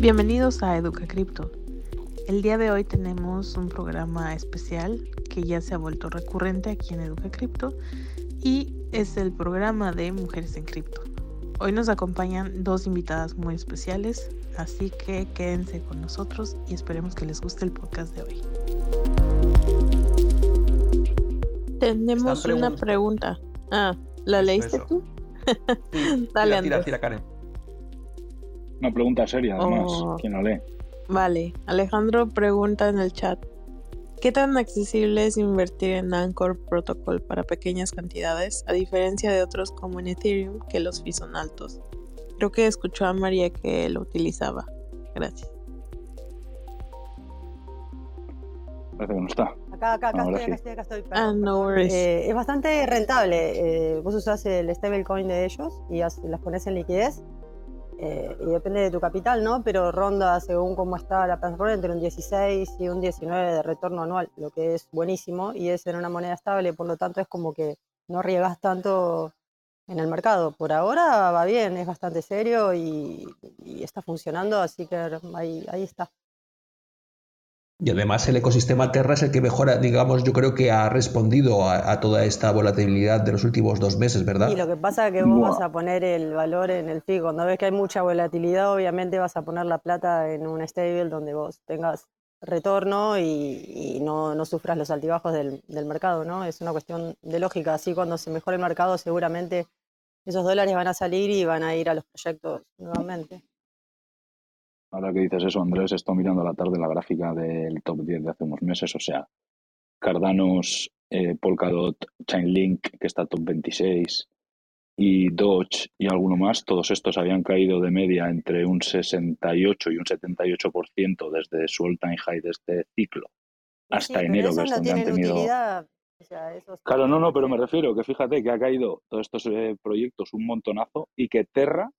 Bienvenidos a Educa Cripto. El día de hoy tenemos un programa especial que ya se ha vuelto recurrente aquí en Educa Cripto y es el programa de Mujeres en Cripto. Hoy nos acompañan dos invitadas muy especiales, así que quédense con nosotros y esperemos que les guste el podcast de hoy. Tenemos una pregunta. Ah, ¿la leíste tú? Dale, tira, tira, Karen. Una pregunta seria, además. Oh. ¿Quién la lee? Vale, Alejandro pregunta en el chat. ¿Qué tan accesible es invertir en Anchor Protocol para pequeñas cantidades, a diferencia de otros como en Ethereum, que los fees son altos? Creo que escuchó a María que lo utilizaba. Gracias. Parece que no está. Acá, acá, acá estoy, acá estoy, acá estoy. Ah, perdón, no. Eh, es bastante rentable. eh, vos usás el stablecoin de ellos y as- las pones en liquidez. eh, y depende de tu capital, ¿no? Pero ronda según cómo está la plataforma entre un 16 y un 19 de retorno anual, lo que es buenísimo y es en una moneda estable, por lo tanto es como que no arriesgas tanto en el mercado. Por ahora va bien, es bastante serio y, y está funcionando, así que ahí, ahí está. Y además el ecosistema Terra es el que mejora, digamos, yo creo que ha respondido a, toda esta volatilidad de los últimos dos meses, ¿verdad? Y lo que pasa es que vos vas a poner el valor en el FI. Cuando ves que hay mucha volatilidad, obviamente vas a poner la plata en un stable donde vos tengas retorno y, no sufras los altibajos del, del mercado, ¿no? Es una cuestión de lógica. Así cuando se mejore el mercado, seguramente esos dólares van a salir y van a ir a los proyectos nuevamente. Ahora que dices eso, Andrés, estoy mirando a la tarde la gráfica del top 10 de hace unos meses. O sea, Cardanos, eh, Polkadot, Chainlink, que está top 26, y Doge y alguno más, todos estos habían caído de media entre un 68 y un 78% desde su all-time high de este ciclo hasta sí, enero, que es donde han tenido... utilidad. o sea, esos Claro, no, no, pero me refiero que fíjate que ha caído todos estos eh, proyectos un montonazo y que Terra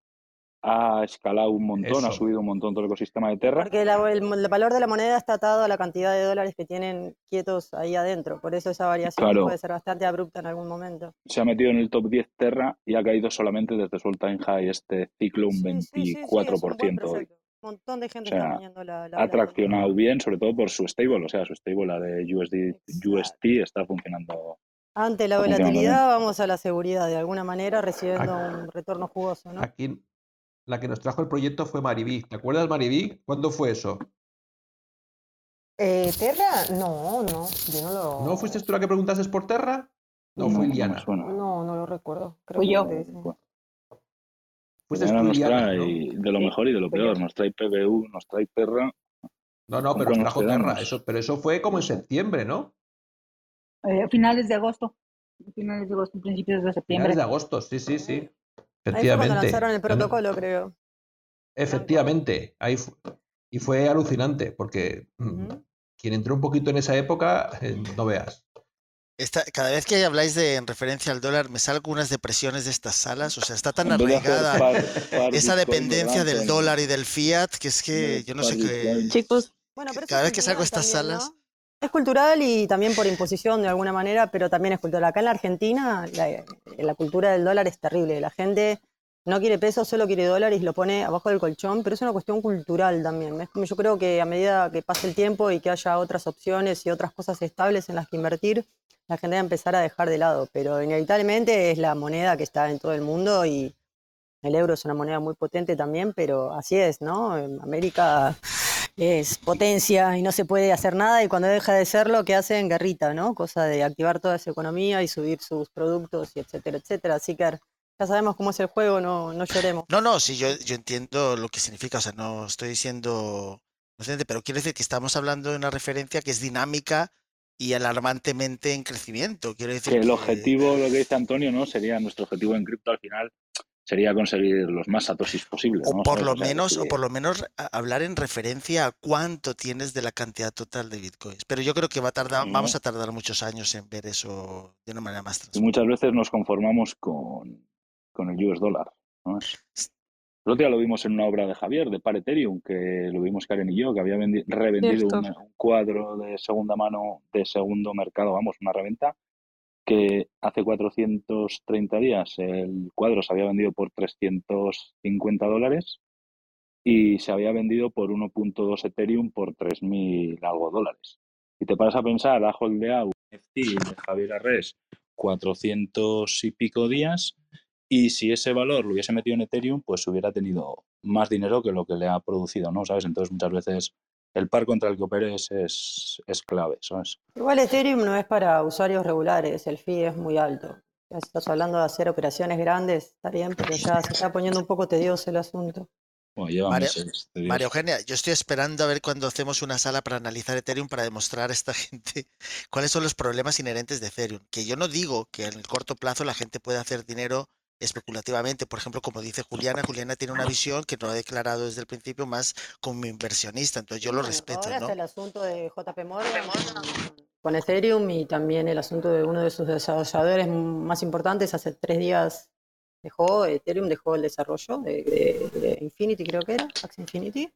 ha escalado un montón, ha Eso. subido un montón todo el ecosistema de Terra. Porque la- el, el valor de la moneda está atado a la cantidad de dólares que tienen quietos ahí adentro. Por eso esa variación Claro. puede ser bastante abrupta en algún momento. Se ha metido en el top 10 Terra y ha caído solamente desde su all-time high este ciclo un Sí, sí, sí, sí, es un 24% hoy. Un montón de gente O sea, está teniendo la, la Ha traccionado bien, sobre todo por su stable, o sea, su stable, la de USD. UST, está funcionando. Ante la volatilidad vamos a la seguridad, de alguna manera recibiendo Aquí- un retorno jugoso, ¿no? Aquí la que nos trajo el proyecto fue Maribí. ¿Te acuerdas, Maribí? ¿Cuándo fue eso? Eh, ¿Terra? No, no, yo no lo... ¿No fuiste tú la que preguntaste por Terra? No, fue me Iliana. suena. No, no lo recuerdo. Creo Fui que yo. fue. Bueno, Fuiste tú, nos trae ¿no? de lo mejor y de lo peor. Nos trae PBU, nos trae Terra. No, no, ¿Con pero nos nos trajo Terra. Eso, pero eso fue como en septiembre, ¿no? Eh, finales de agosto. Finales de agosto, principios de septiembre. Finales de agosto, sí, sí, sí. Ahí fue cuando Efectivamente. lanzaron el protocolo, creo. Efectivamente. Ahí fu- y fue alucinante, porque mm, quien entró un poquito en esa época, eh, no veas. Esta- cada vez que habláis de en referencia al dólar, me salgo unas depresiones de estas salas. O sea, está tan arraigada par- par esa dependencia ¿verdad, del dólar y del fiat, que es que yo no sé qué. Chicos, Bueno, pero Cada vez que salgo a estas también, salas. ¿no? Es cultural y también por imposición de alguna manera, pero también es cultural. Acá en la Argentina la, la cultura del dólar es terrible. La gente no quiere pesos, solo quiere dólares y lo pone abajo del colchón, pero es una cuestión cultural también. Es como yo creo que a medida que pase el tiempo y que haya otras opciones y otras cosas estables en las que invertir, la gente va a empezar a dejar de lado. Pero inevitablemente es la moneda que está en todo el mundo y el euro es una moneda muy potente también, pero así es, ¿no? En América es potencia y no se puede hacer nada y cuando deja de serlo, ¿qué hacen? Guerrita, ¿no? Cosa de activar toda esa economía y subir sus productos y etcétera, etcétera. Así que ya sabemos cómo es el juego, no, no lloremos. No, no, sí, yo, yo entiendo lo que significa. O sea, no estoy diciendo pero quiero decir que estamos hablando de una referencia que es dinámica y alarmantemente en crecimiento. Quiero decir Que el que- objetivo, lo que dice Antonio, ¿no? Sería nuestro objetivo en cripto al final, sería conseguir los más satosis posibles. O por ¿Sabes? lo O sea, menos, o por lo menos a- hablar en referencia a cuánto tienes de la cantidad total de bitcoins. Pero yo creo que va a tardar, vamos a tardar muchos años en ver eso de una manera más Y transparente. muchas veces nos conformamos con, con el US dólar. ¿no? El otro día lo vimos en una obra de Javier, de Par Ethereum, que lo vimos Karen y yo, que había vendi- revendido un cuadro de segunda mano, de segundo mercado, vamos, una reventa, que hace 430 días el cuadro se había vendido por 350 dólares y se había vendido por 1.2 Ethereum por 3.000 algo dólares. Y te paras a pensar, ha holdeado NFT de Javier Arres 400 y pico días y si ese valor lo hubiese metido en Ethereum, pues hubiera tenido más dinero que lo que le ha producido, ¿no? ¿Sabes? Entonces muchas veces el par contra el que operes es, es clave, ¿sabes? Igual Ethereum no es para usuarios regulares, el fee es muy alto. Ya estás hablando de hacer operaciones grandes, está bien, pero ya se está poniendo un poco tedioso el asunto. Bueno, lleva Mario- meses. María Eugenia, yo estoy esperando a ver cuando hacemos una sala para analizar Ethereum para demostrar a esta gente cuáles son los problemas inherentes de Ethereum. Que yo no digo que en el corto plazo la gente pueda hacer dinero especulativamente. Por ejemplo, como dice Juliana, Juliana tiene una visión que no ha declarado desde el principio más como inversionista. Entonces yo lo Bueno, respeto, Ahora ¿no? está el asunto de JP Morgan con- Ethereum y también el asunto de uno de sus desarrolladores más importantes. Hace tres días dejó, Ethereum dejó el desarrollo de, de- de Infinity, creo que era, Axie Infinity.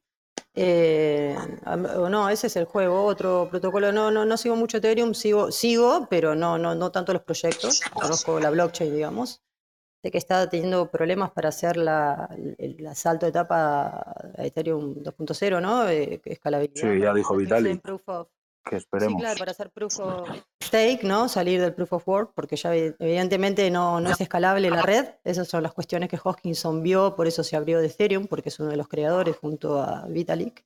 Eh, no, ese es el juego, otro protocolo. No, no, no sigo mucho Ethereum, sigo, sigo, pero no, no, no tanto los proyectos. Conozco la blockchain, digamos. Sé que está teniendo problemas para hacer la, el, el salto de etapa a Ethereum 2.0, ¿no? Eh, escalabilidad. Sí, ya dijo Vitalik. of- Que Sí, esperemos. claro, para hacer proof of stake, ¿no? Salir del proof of work, porque ya evi- evidentemente no, no es escalable la red. Esas son las cuestiones que Hoskinson vio, por eso se abrió de Ethereum, porque es uno de los creadores junto a Vitalik.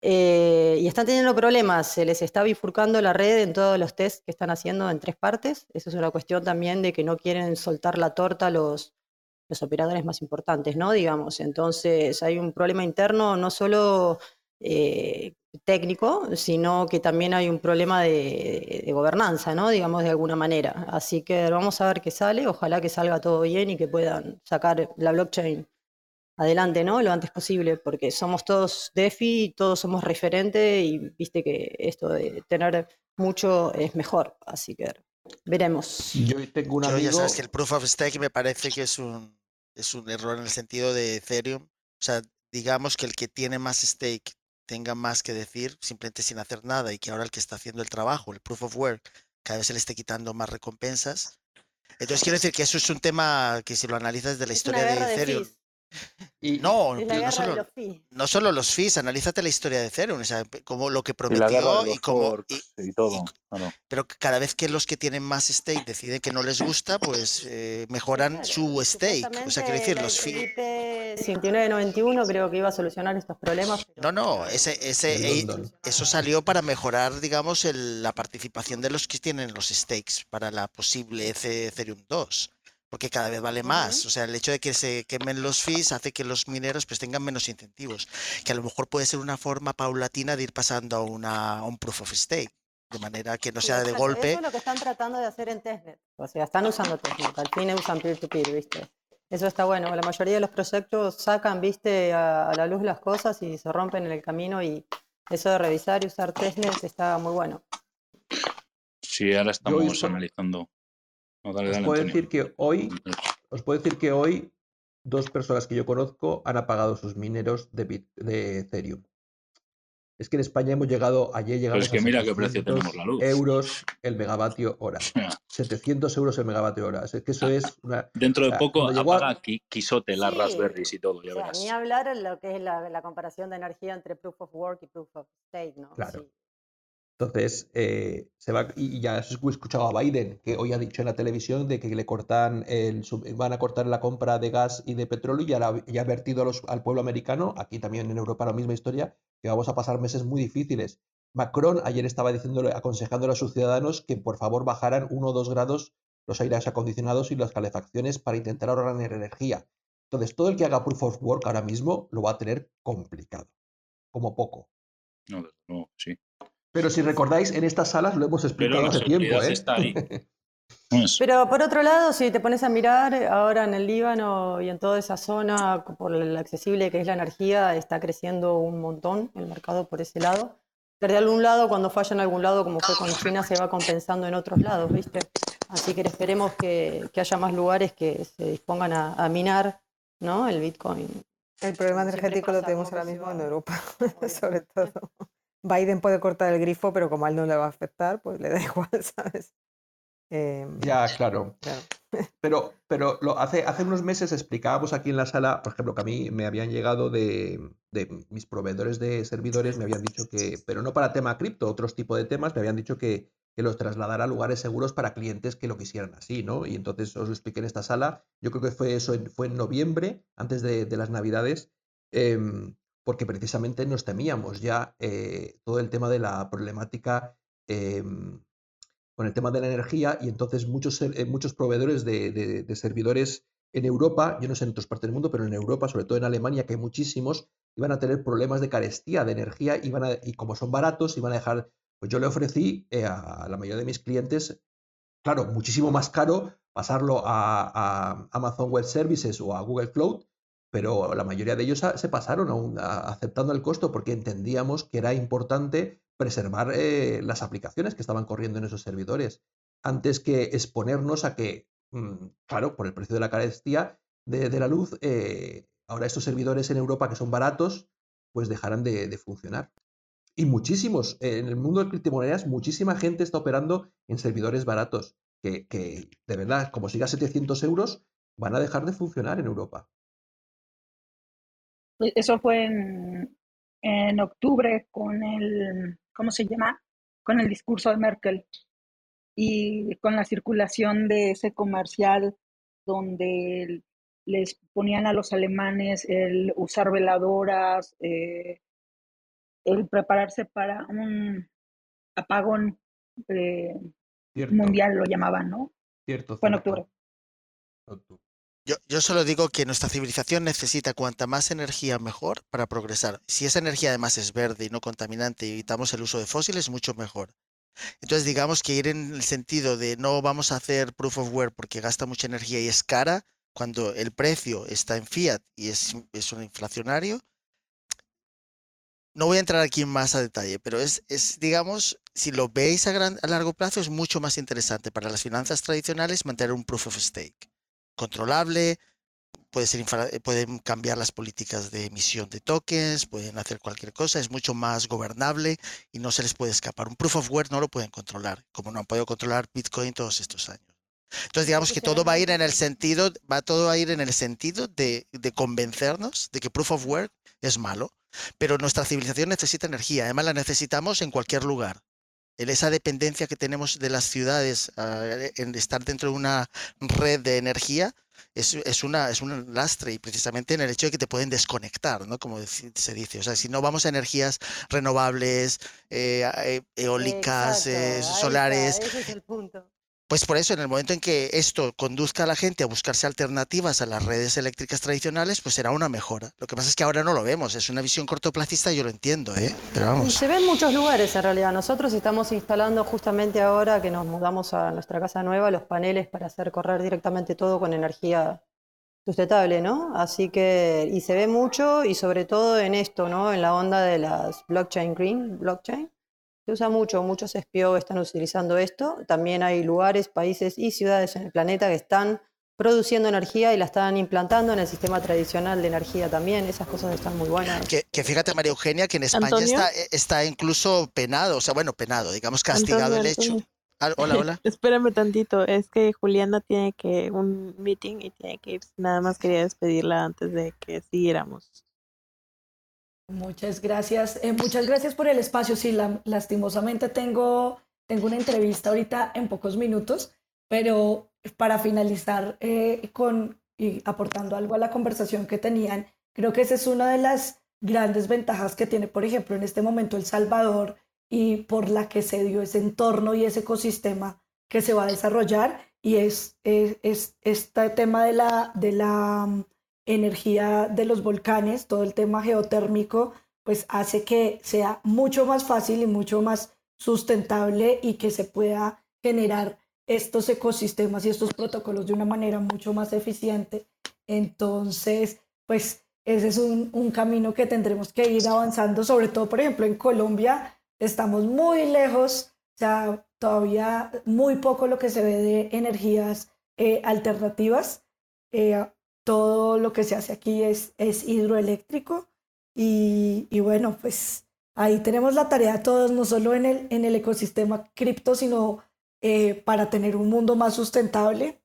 Eh, y están teniendo problemas, se les está bifurcando la red en todos los tests que están haciendo en tres partes. Eso es una cuestión también de que no quieren soltar la torta los, los operadores más importantes, ¿no? Digamos, entonces hay un problema interno no solo eh, técnico, sino que también hay un problema de, de gobernanza, ¿no? Digamos, de alguna manera. Así que vamos a ver qué sale, ojalá que salga todo bien y que puedan sacar la blockchain adelante, ¿no? Lo antes posible, porque somos todos DeFi, todos somos referente y viste que esto de tener mucho es mejor, así que veremos. Yo tengo un Yo amigo. ya sabes que el proof of stake me parece que es un, es un error en el sentido de Ethereum. O sea, digamos que el que tiene más stake tenga más que decir simplemente sin hacer nada y que ahora el que está haciendo el trabajo, el proof of work, cada vez se le esté quitando más recompensas. Entonces quiero decir que eso es un tema que si lo analizas de la Es una historia de Ethereum. Y- no, la no solo, los fees. no solo los fees, analízate la historia de Ethereum, o sea, como lo que Y prometió y los como y- y todo. pero cada vez que los que tienen más stake deciden que no les gusta, pues eh, mejoran Claro, su stake. O sea, quiero decir, los fees. IP 5991 creo que iba a solucionar estos problemas. pero No, no, ese, ese, eso salió para mejorar, digamos, el- la participación de los que tienen los stakes para la posible Ethereum 2. Porque cada vez vale más. O sea, el hecho de que se quemen los fees hace que los mineros pues tengan menos incentivos. Que a lo mejor puede ser una forma paulatina de ir pasando a, una, a un proof of stake. De manera que no sea de exacto, golpe. Eso es lo que están tratando de hacer en testnet. O sea, están usando testnet. Al fin usan peer-to-peer, ¿viste? Eso está bueno. La mayoría de los proyectos sacan, ¿viste? A, a la luz las cosas y se rompen en el camino. Y eso de revisar y usar testnet está muy bueno. Sí, ahora estamos hizo- analizando. No, dale, Os dale, puedo Antonio. decir que hoy, os puedo decir que hoy dos personas que yo conozco han apagado sus mineros de, Bit- de Ethereum. Es que en España hemos llegado, ayer llegamos es que a mira qué precio 700 tenemos la luz. euros el megavatio hora. 700 euros el megavatio hora. Es que eso es una... Dentro de poco a- apaga Qui- Quisote las Sí. Raspberries y todo, ya O sea, verás. ni hablar en lo que es la, la comparación de energía entre proof of work y proof of stake, ¿no? Claro. Sí. Entonces, eh, se va, y ya he escuchado a Biden, que hoy ha dicho en la televisión de que le cortan el, van a cortar la compra de gas y de petróleo y ya, ha advertido al pueblo americano, aquí también en Europa la misma historia, que vamos a pasar meses muy difíciles. Macron ayer estaba diciéndole, aconsejándole a sus ciudadanos que por favor bajaran uno o dos grados los aires acondicionados y las calefacciones para intentar ahorrar en energía. Entonces, todo el que haga proof of work ahora mismo lo va a tener complicado, como poco. No, luego, sí. Pero si recordáis, en estas salas lo hemos Pero explicado hace tiempo, ¿eh? está ahí. Pero por otro lado, si te pones a mirar, ahora en el Líbano y en toda esa zona, por lo accesible que es la energía, está creciendo un montón el mercado por ese lado. Desde algún lado, cuando falla en algún lado, como fue con China, se va compensando en otros lados, ¿viste? Así que esperemos que, que haya más lugares que se dispongan a, a minar ¿no? el Bitcoin. El problema energético lo tenemos ahora mismo en Europa, sobre todo. Biden puede cortar el grifo, pero como a él no le va a afectar, pues le da igual, ¿sabes? Em, Ya, claro. claro. Pero, pero lo, hace, hace unos meses explicábamos aquí en la sala, por ejemplo, que a mí me habían llegado de, de mis proveedores de servidores, me habían dicho que, pero no para tema cripto, otros tipos de temas, me habían dicho que, que los trasladara a lugares seguros para clientes que lo quisieran así, ¿no? Y entonces os lo expliqué en esta sala, yo creo que fue eso, en- fue en noviembre, antes de, de las Navidades, em, porque precisamente nos temíamos ya eh, todo el tema de la problemática em, con el tema de la energía y entonces muchos, eh, muchos proveedores de, servidores en Europa, yo no sé en otras partes del mundo, pero en Europa, sobre todo en Alemania, que hay muchísimos, iban a tener problemas de carestía de energía iban y como son baratos, iban a dejar, pues yo le ofrecí eh, a la mayoría de mis clientes, claro, muchísimo más caro pasarlo a Amazon Web Services o a Google Cloud, pero la mayoría de ellos se pasaron a- aceptando el costo porque entendíamos que era importante preservar eh, las aplicaciones que estaban corriendo en esos servidores, antes que exponernos a que, mm, claro, por el precio de la carestía de, la luz, eh, ahora estos servidores en Europa que son baratos, pues dejarán de, funcionar. Y muchísimos, en el mundo de criptomonedas, muchísima gente está operando en servidores baratos, que, que de verdad, como siga a 700 euros, van a dejar de funcionar en Europa. E- Eso fue en, en octubre con el, ¿cómo se llama? Con el discurso de Merkel y con la circulación de ese comercial donde les ponían a los alemanes el usar veladoras, eh, el prepararse para un apagón eh, mundial, lo llamaban, ¿no? cierto, Fue en octubre. Octubre. Yo, solo digo que nuestra civilización necesita cuanta más energía mejor para progresar. Si esa energía además es verde y no contaminante y evitamos el uso de fósiles, mucho mejor. Entonces digamos que ir en el sentido de no vamos a hacer proof of work porque gasta mucha energía y es cara, cuando el precio está en fiat y es, es un inflacionario. No voy a entrar aquí más a detalle, pero es, es digamos, si lo veis a, gran, a largo plazo, es mucho más interesante para las finanzas tradicionales mantener un proof of stake controlable, puede ser eh, pueden cambiar las políticas de emisión de tokens, pueden hacer cualquier cosa, es mucho más gobernable y no se les puede escapar. Un proof of work no lo pueden controlar, como no han podido controlar Bitcoin todos estos años. Entonces digamos que todo va a ir en el sentido, va todo a ir en el sentido de, de convencernos de que proof of work es malo, pero nuestra civilización necesita energía, además la necesitamos en cualquier lugar. En esa dependencia que tenemos de las ciudades ah, en estar dentro de una red de energía es, es, una, es un lastre y precisamente en el hecho de que te pueden desconectar, ¿no? Como se dice. O sea, si no vamos a energías renovables, eh, eh, eólicas, Exacto, eh, está, solares, ese es el punto. Pues por eso, en el momento en que esto conduzca a la gente a buscarse alternativas a las redes eléctricas tradicionales, pues será una mejora. Lo que pasa es que ahora no lo vemos, es una visión cortoplacista, yo lo entiendo, ¿eh? Pero vamos. se ve en muchos lugares en realidad. Nosotros estamos instalando justamente ahora que nos mudamos a nuestra casa nueva los paneles para hacer correr directamente todo con energía sustentable, ¿no? Así que, y se ve mucho y sobre todo en esto, ¿no? En la onda de las blockchain green, blockchain. Se usa mucho, muchos SPO están utilizando esto. También hay lugares, países y ciudades en el planeta que están produciendo energía y la están implantando en el sistema tradicional de energía también. Esas cosas están muy buenas. Que, que fíjate, María Eugenia, que en España Antonio. está, eh, está incluso penado, o sea, bueno, penado, digamos castigado Antonio, el hecho. Antonio. Ah, hola, hola. Espérame tantito, es que Juliana tiene que un meeting y tiene que ir. Nada más quería despedirla antes de que siguiéramos. Muchas gracias. eh, muchas gracias por el espacio. Sí, la- lastimosamente tengo, tengo una entrevista ahorita en pocos minutos, pero para finalizar eh, con y aportando algo a la conversación que tenían, creo que esa es una de las grandes ventajas que tiene, por ejemplo, en este momento El Salvador y por la que se dio ese entorno y ese ecosistema que se va a desarrollar y es, es, es este tema de la, de la energía de los volcanes, todo el tema geotérmico, pues hace que sea mucho más fácil y mucho más sustentable y que se pueda generar estos ecosistemas y estos protocolos de una manera mucho más eficiente. Entonces, pues ese es un, un camino que tendremos que ir avanzando, sobre todo, por ejemplo, en Colombia estamos muy lejos, o sea, todavía muy poco lo que se ve de energías eh, alternativas. Eh, todo lo que se hace aquí es, hidroeléctrico y, bueno, pues ahí tenemos la tarea todos, no solo en el, ecosistema cripto, sino eh, para tener un mundo más sustentable.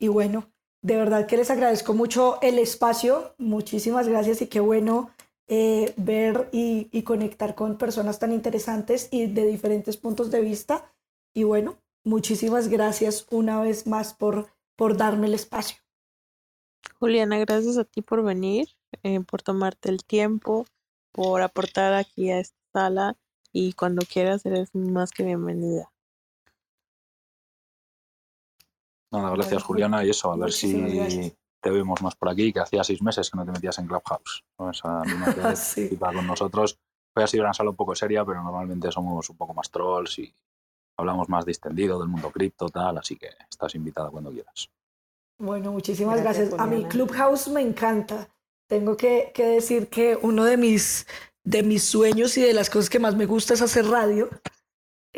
Y bueno, de verdad que les agradezco mucho el espacio, muchísimas gracias y qué bueno eh, ver y, conectar con personas tan interesantes y de diferentes puntos de vista. Y bueno, muchísimas gracias una vez más por darme el espacio. Juliana, gracias a ti por venir, eh, por tomarte el tiempo, por aportar aquí a esta sala y cuando quieras eres más que bienvenida. Nada, gracias Bueno, Juliana y eso, a ver si gracias. te vemos más por aquí, que hacía seis meses que no te metías en Clubhouse. ¿no? Esa animación de Sí. con nosotros. Hoy ha sido una sala un poco seria, pero normalmente somos un poco más trolls y hablamos más distendido del mundo cripto, tal, así que estás invitada cuando quieras. Bueno, muchísimas Gracias, gracias. A mí. Clubhouse me encanta. Tengo que, que decir que uno de mis, de mis sueños y de las cosas que más me gusta es hacer radio.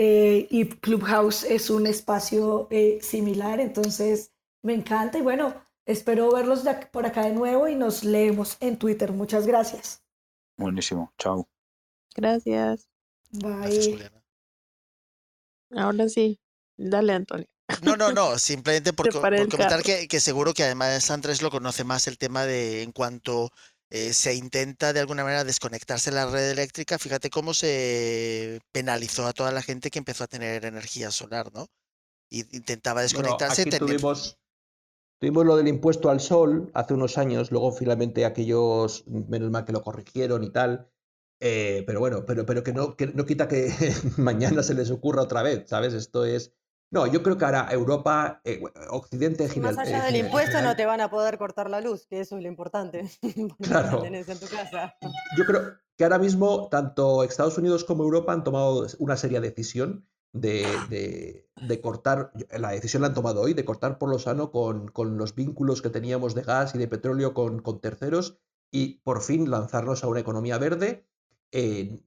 Eh, y Clubhouse es un espacio eh, similar, entonces me encanta. Y bueno, espero verlos de por acá de nuevo y nos leemos en Twitter. Muchas gracias. Buenísimo, chao. Gracias. Bye. Ahora sí, dale, Antonio. No, no, no, simplemente por, comentar que, que seguro que además Andrés lo conoce más el tema de en cuanto eh, se intenta de alguna manera desconectarse de la red eléctrica, fíjate cómo se penalizó a toda la gente que empezó a tener energía solar, ¿no? Y intentaba Bueno, desconectarse. aquí tuvimos lo del impuesto al sol hace unos años, luego finalmente aquellos, menos mal que lo corrigieron y tal. eh, pero bueno, pero, pero que, no, que no quita que mañana se les ocurra otra vez, ¿sabes? Esto es. No, yo creo que ahora Europa, eh, Occidente en Y más general- allá eh, del impuesto no general, te van a poder cortar la luz, que eso es lo importante. Claro. la tenés en tu casa. Yo creo que ahora mismo tanto Estados Unidos como Europa han tomado una seria decisión de, de- de cortar, la decisión la han tomado hoy, de cortar por lo sano con, con los vínculos que teníamos de gas y de petróleo con, con terceros y por fin lanzarnos a una economía verde. eh,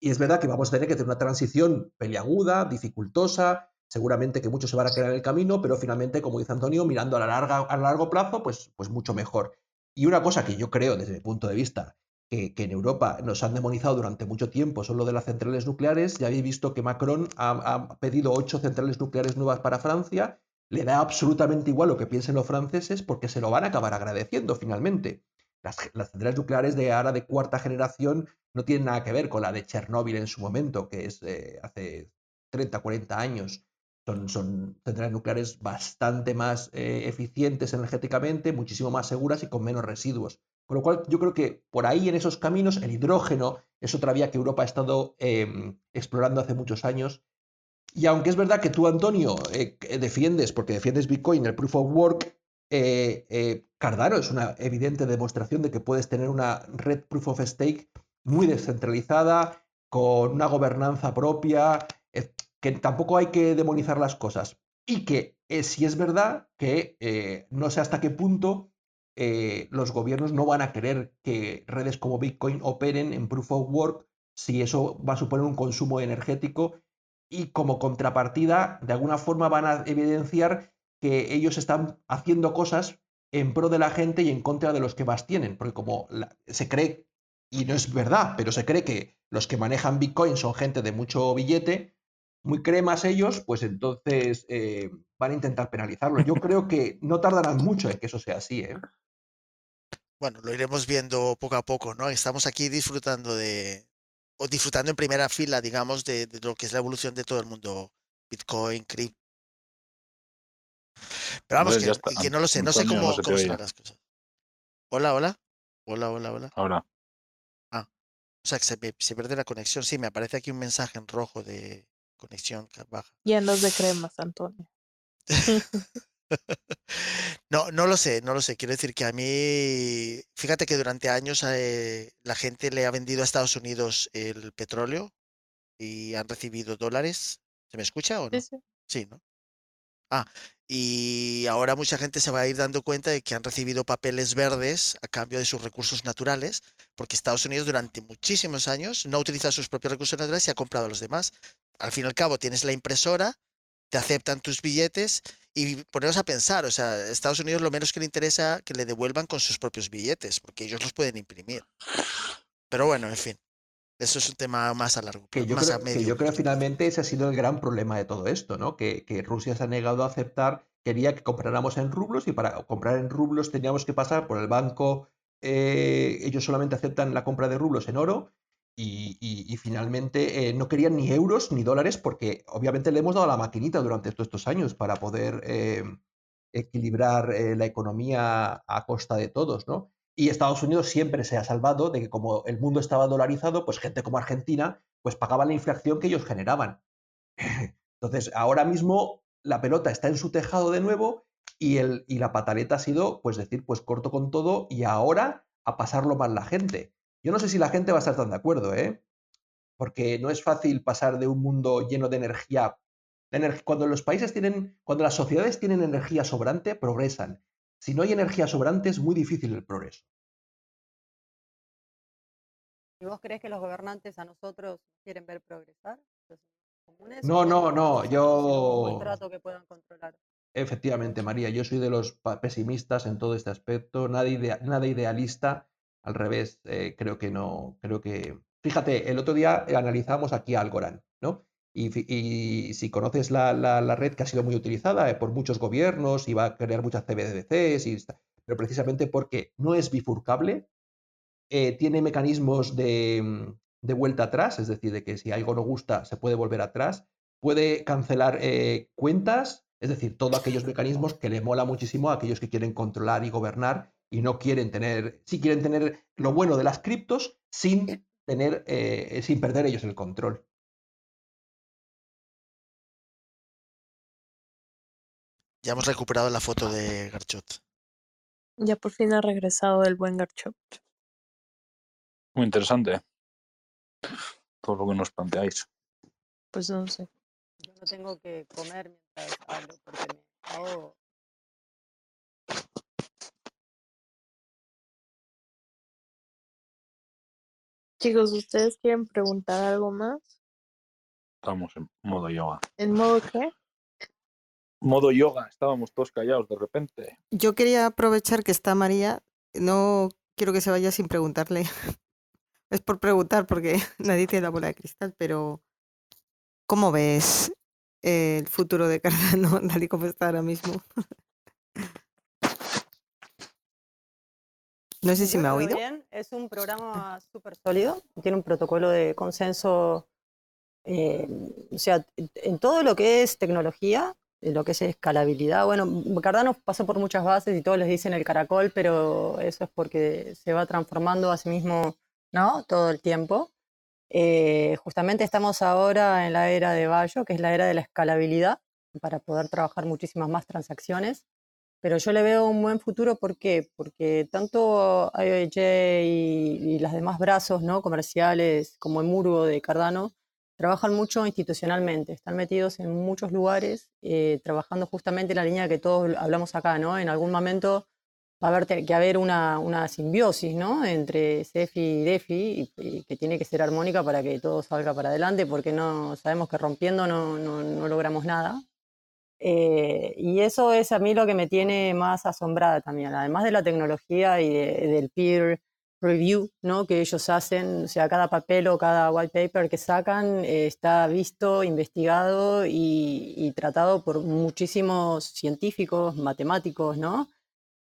y es verdad que vamos a tener que tener una transición peliaguda, dificultosa, seguramente que muchos se van a quedar en el camino, pero finalmente, como dice Antonio, mirando a, la larga, a largo plazo, pues, pues mucho mejor. Y una cosa que yo creo, desde mi punto de vista, que, que en Europa nos han demonizado durante mucho tiempo son lo de las centrales nucleares. Ya habéis visto que Macron ha pedido ocho centrales nucleares nuevas para Francia. Le da absolutamente igual lo que piensen los franceses porque se lo van a acabar agradeciendo finalmente. Las, centrales nucleares de ahora de cuarta generación no tienen nada que ver con la de Chernóbil en su momento, que es hace 30, 40 años. Son, son centrales nucleares bastante más eh, eficientes energéticamente, muchísimo más seguras y con menos residuos. Con lo cual, yo creo que por ahí en esos caminos, el hidrógeno es otra vía que Europa ha estado eh, explorando hace muchos años. Y aunque es verdad que tú, Antonio, eh, defiendes, porque defiendes Bitcoin, el proof of work, eh, eh, Cardano es una evidente demostración de que puedes tener una red proof of stake muy descentralizada, con una gobernanza propia, eh, que tampoco hay que demonizar las cosas. Y que eh, si es verdad que no sé hasta qué punto los gobiernos no van a querer que redes como Bitcoin operen en proof of work si eso va a suponer un consumo energético y como contrapartida de alguna forma van a evidenciar que ellos están haciendo cosas en pro de la gente y en contra de los que más tienen, porque como la, se cree, y no es verdad, pero se cree que los que manejan Bitcoin son gente de mucho billete, muy cremas ellos, pues entonces eh, van a intentar penalizarlo. Yo creo que no tardarán mucho en que eso sea así. ¿eh? Bueno, lo iremos viendo poco a poco, ¿no? Estamos aquí disfrutando de, o disfrutando en primera fila, digamos, de, de lo que es la evolución de todo el mundo Bitcoin, cripto. Pero vamos, que, no lo sé, no sé cómo, no cómo serán las cosas. Hola, hola. Hola, hola, hola. Ahora, O sea, que se, se pierde la conexión. Sí, me aparece aquí un mensaje en rojo de conexión baja. Y andas de cremas, Antonio. No, no lo sé, no lo sé. Quiero decir que a mí, fíjate que durante años eh, la gente le ha vendido a Estados Unidos el petróleo y han recibido dólares. ¿Se me escucha o no? Sí, sí. Sí, ¿no? Ah, y ahora mucha gente se va a ir dando cuenta de que han recibido papeles verdes a cambio de sus recursos naturales, porque Estados Unidos durante muchísimos años no utiliza sus propios recursos naturales y ha comprado a los demás. Al fin y al cabo, tienes la impresora, te aceptan tus billetes y poneros a pensar, o sea, Estados Unidos lo menos que le interesa que le devuelvan con sus propios billetes, porque ellos los pueden imprimir. Pero bueno, en fin. Eso es un tema más a largo que yo, más creo, a medio. que yo creo finalmente ese ha sido el gran problema de todo esto, ¿no? Que, que Rusia se ha negado a aceptar, quería que compráramos en rublos y para comprar en rublos teníamos que pasar por el banco, eh, ellos solamente aceptan la compra de rublos en oro y, y, y finalmente eh, no querían ni euros ni dólares porque obviamente le hemos dado la maquinita durante todos estos años para poder eh, equilibrar eh, la economía a costa de todos, ¿no? Y Estados Unidos siempre se ha salvado de que como el mundo estaba dolarizado, pues gente como Argentina pues pagaba la inflación que ellos generaban. Entonces, ahora mismo la pelota está en su tejado de nuevo y, el, y la pataleta ha sido, pues decir, pues corto con todo y ahora a pasarlo mal la gente. Yo no sé si la gente va a estar tan de acuerdo, ¿eh? Porque no es fácil pasar de un mundo lleno de energía. Cuando los países tienen, cuando las sociedades tienen energía sobrante, progresan. Si no hay energía sobrante, es muy difícil el progreso. ¿Y vos crees que los gobernantes a nosotros quieren ver progresar? No, no, no, yo... Un trato que puedan controlar. Efectivamente, María, yo soy de los pesimistas en todo este aspecto, nada, idea, nada idealista, al revés, eh, creo que no, creo que... Fíjate, el otro día analizamos aquí Algorand, ¿no? Y, y, si conoces la, la, la, red que ha sido muy utilizada eh, por muchos gobiernos y va a crear muchas CBDCs, y, pero precisamente porque no es bifurcable, eh, tiene mecanismos de, de, vuelta atrás, es decir, de que si algo no gusta se puede volver atrás, puede cancelar eh, cuentas, es decir, todos aquellos mecanismos que le mola muchísimo a aquellos que quieren controlar y gobernar y no quieren tener, sí quieren tener lo bueno de las criptos sin tener, eh, sin perder ellos el control. Ya hemos recuperado la foto de Garchot. Ya por fin ha regresado el buen Garchot. Muy interesante. Todo lo que nos planteáis. Pues no sé. Yo no tengo que comer mientras hablo porque me ahogo. Chicos, ¿ustedes quieren preguntar algo más? Estamos en modo yoga. ¿En modo qué? Modo yoga, estábamos todos callados de repente. Yo quería aprovechar que está María, no quiero que se vaya sin preguntarle. Es por preguntar porque nadie tiene la bola de cristal, pero ¿cómo ves el futuro de Cardano, Nadie cómo está ahora mismo? No sé si me ha oído. Bien. Es un programa súper sólido, tiene un protocolo de consenso, eh, o sea, en todo lo que es tecnología, en lo que es escalabilidad. Bueno, Cardano pasó por muchas bases y todos les dicen el caracol, pero eso es porque se va transformando a sí mismo, ¿no? Todo el tiempo. Eh, justamente estamos ahora en la era de Bayo, que es la era de la escalabilidad, para poder trabajar muchísimas más transacciones. Pero yo le veo un buen futuro, ¿por qué? Porque tanto IOJ y, los demás brazos ¿no? comerciales como el Murgo de Cardano trabajan mucho institucionalmente, están metidos en muchos lugares, eh, trabajando justamente en la línea que todos hablamos acá, ¿no? En algún momento va a haber que haber una, una simbiosis, ¿no? Entre CEFI y DEFI, y, y, que tiene que ser armónica para que todo salga para adelante, porque no sabemos que rompiendo no, no, no logramos nada. Eh, y eso es a mí lo que me tiene más asombrada también, además de la tecnología y de, del peer review ¿no? que ellos hacen, o sea, cada papel o cada white paper que sacan eh, está visto, investigado y, y, tratado por muchísimos científicos, matemáticos, ¿no?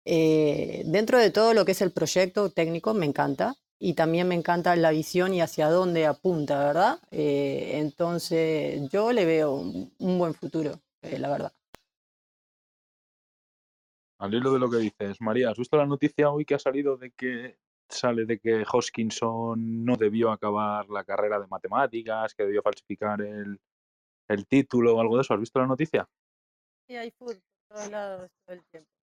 Eh, dentro de todo lo que es el proyecto técnico me encanta y también me encanta la visión y hacia dónde apunta, ¿verdad? Eh, entonces yo le veo un, un buen futuro eh, la verdad. Al hilo de lo que dices, María, ¿has visto la noticia hoy que ha salido de que sale de que Hoskinson no debió acabar la carrera de matemáticas, que debió falsificar el, el título o algo de eso? ¿Has visto la noticia? Sí, hay food por todos lados todo el tiempo.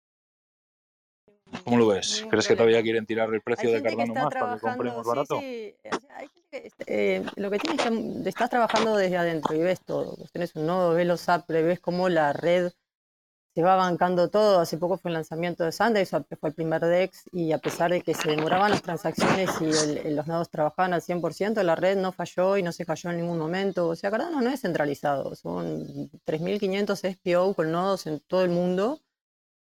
¿Cómo lo ves? ¿Crees que todavía quieren tirar el precio de Cardano más para que compremos barato? Sí, sí. O sea, hay que, eh, lo que tienes que estás trabajando desde adentro y ves todo. Vos tenés un nodo, ves los apps, ves cómo la red se va bancando todo. Hace poco fue el lanzamiento de Sunday, fue el primer DEX y a pesar de que se demoraban las transacciones y el, los nodos trabajaban al 100%, la red no falló y no se cayó en ningún momento. O sea, Cardano no es centralizado. Son 3.500 SPO con nodos en todo el mundo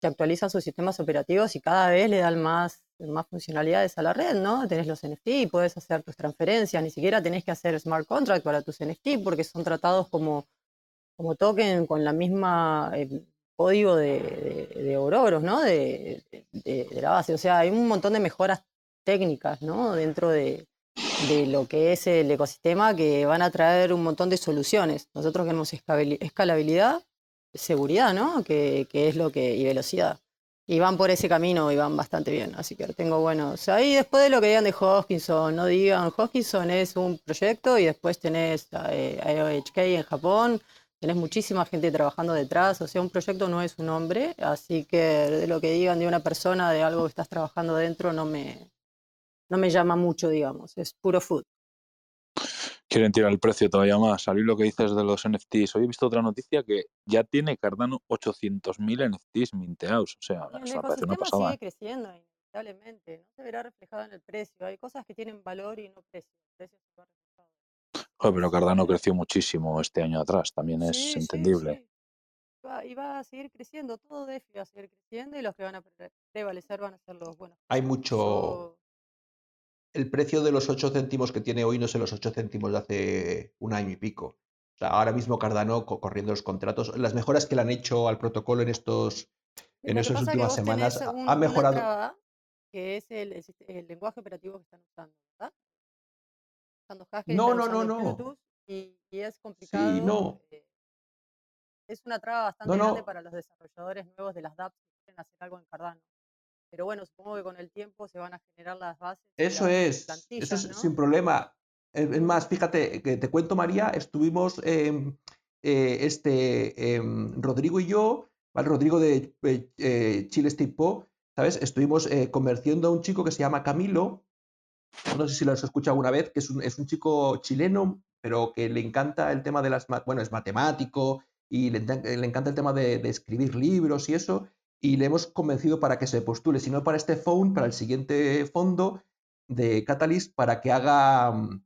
que actualizan sus sistemas operativos y cada vez le dan más más funcionalidades a la red, ¿no? Tenés los NFT, puedes hacer tus transferencias, ni siquiera tenés que hacer smart contract para tus NFT porque son tratados como, como token con la misma eh, código de, de, ¿no? De, de, la base. O sea, hay un montón de mejoras técnicas, ¿no? Dentro de, lo que es el ecosistema que van a traer un montón de soluciones. Nosotros queremos escalabilidad, seguridad, ¿no? Que, que es lo que, y velocidad y van por ese camino y van bastante bien. Así que tengo buenos. Ahí después de lo que digan de Hoskinson, no digan, Hoskinson es un proyecto y después tenés eh, IOHK en Japón, tenés muchísima gente trabajando detrás, o sea, un proyecto no es un nombre, así que de lo que digan de una persona, de algo que estás trabajando dentro, no me, no me llama mucho, digamos, es puro food quieren tirar el precio todavía más. Salir lo que dices de los NFTs. Hoy he visto otra noticia que ya tiene Cardano 800.000 NFTs minteados. O sea, el eso parece una pasada. sigue creciendo inevitablemente. No se verá reflejado en el precio. Hay cosas que tienen valor y no precio. El precio se Joder, pero Cardano creció muchísimo este año atrás. También es entendible. y va a seguir creciendo. Todo DeFi va a seguir creciendo y los que van a prevalecer van a ser los buenos. Hay mucho el precio de los 8 céntimos que tiene hoy no es los 8 céntimos de hace un año y pico. O sea, ahora mismo Cardano corriendo los contratos, las mejoras que le han hecho al protocolo en estos en esas últimas semanas ha mejorado. que es el, lenguaje operativo que están usando, ¿verdad? Usando Haskell, no, no, no, no. Y, es complicado. Sí, no. Eh, es una traba bastante grande para los desarrolladores nuevos de las dApps que quieren hacer algo en Cardano. Pero bueno, supongo que con el tiempo se van a generar las bases. Eso es, eso es sin problema. Es más, fíjate, que te cuento, María, estuvimos eh, este em, Rodrigo y yo, ¿vale? Rodrigo de eh, Chile State ¿sabes? Estuvimos eh, convenciendo a un chico que se llama Camilo, no sé si lo has escuchado alguna vez, que es un, es un chico chileno, pero que le encanta el tema de las, bueno, es matemático y le, le encanta el tema de, de, escribir libros y eso, y le hemos convencido para que se postule, si no para este phone, para el siguiente fondo de Catalyst, para que haga mm,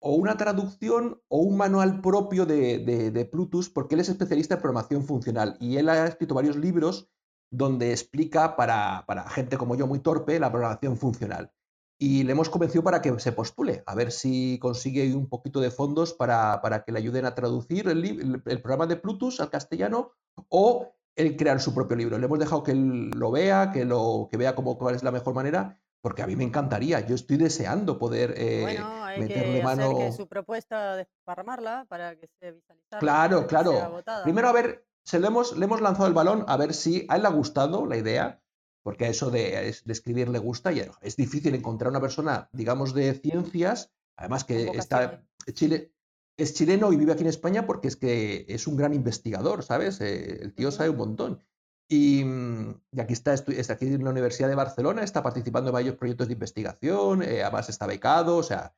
o una traducción o un manual propio de, de, Plutus, porque él es especialista en programación funcional y él ha escrito varios libros donde explica para, para gente como yo muy torpe la programación funcional. Y le hemos convencido para que se postule, a ver si consigue un poquito de fondos para, para que le ayuden a traducir el, el programa de Plutus al castellano o él crear su propio libro. Le hemos dejado que él lo vea, que, lo, que vea cómo, cuál es la mejor manera, porque a mí me encantaría. Yo estoy deseando poder eh, bueno, hay meterle que mano. Hacer que su propuesta desparramarla para que se visualice. Claro, claro. Primero, a ver, se le hemos, le hemos lanzado el balón a ver si a él le ha gustado la idea, porque a eso de, de escribir le gusta y es difícil encontrar una persona, digamos, de ciencias, además que está Chile es chileno y vive aquí en España porque es que es un gran investigador, ¿sabes? Eh, el tío sabe un montón. Y, mm, aquí está, está aquí en la Universidad de Barcelona, está participando en varios proyectos de investigación, eh, además está becado, o sea,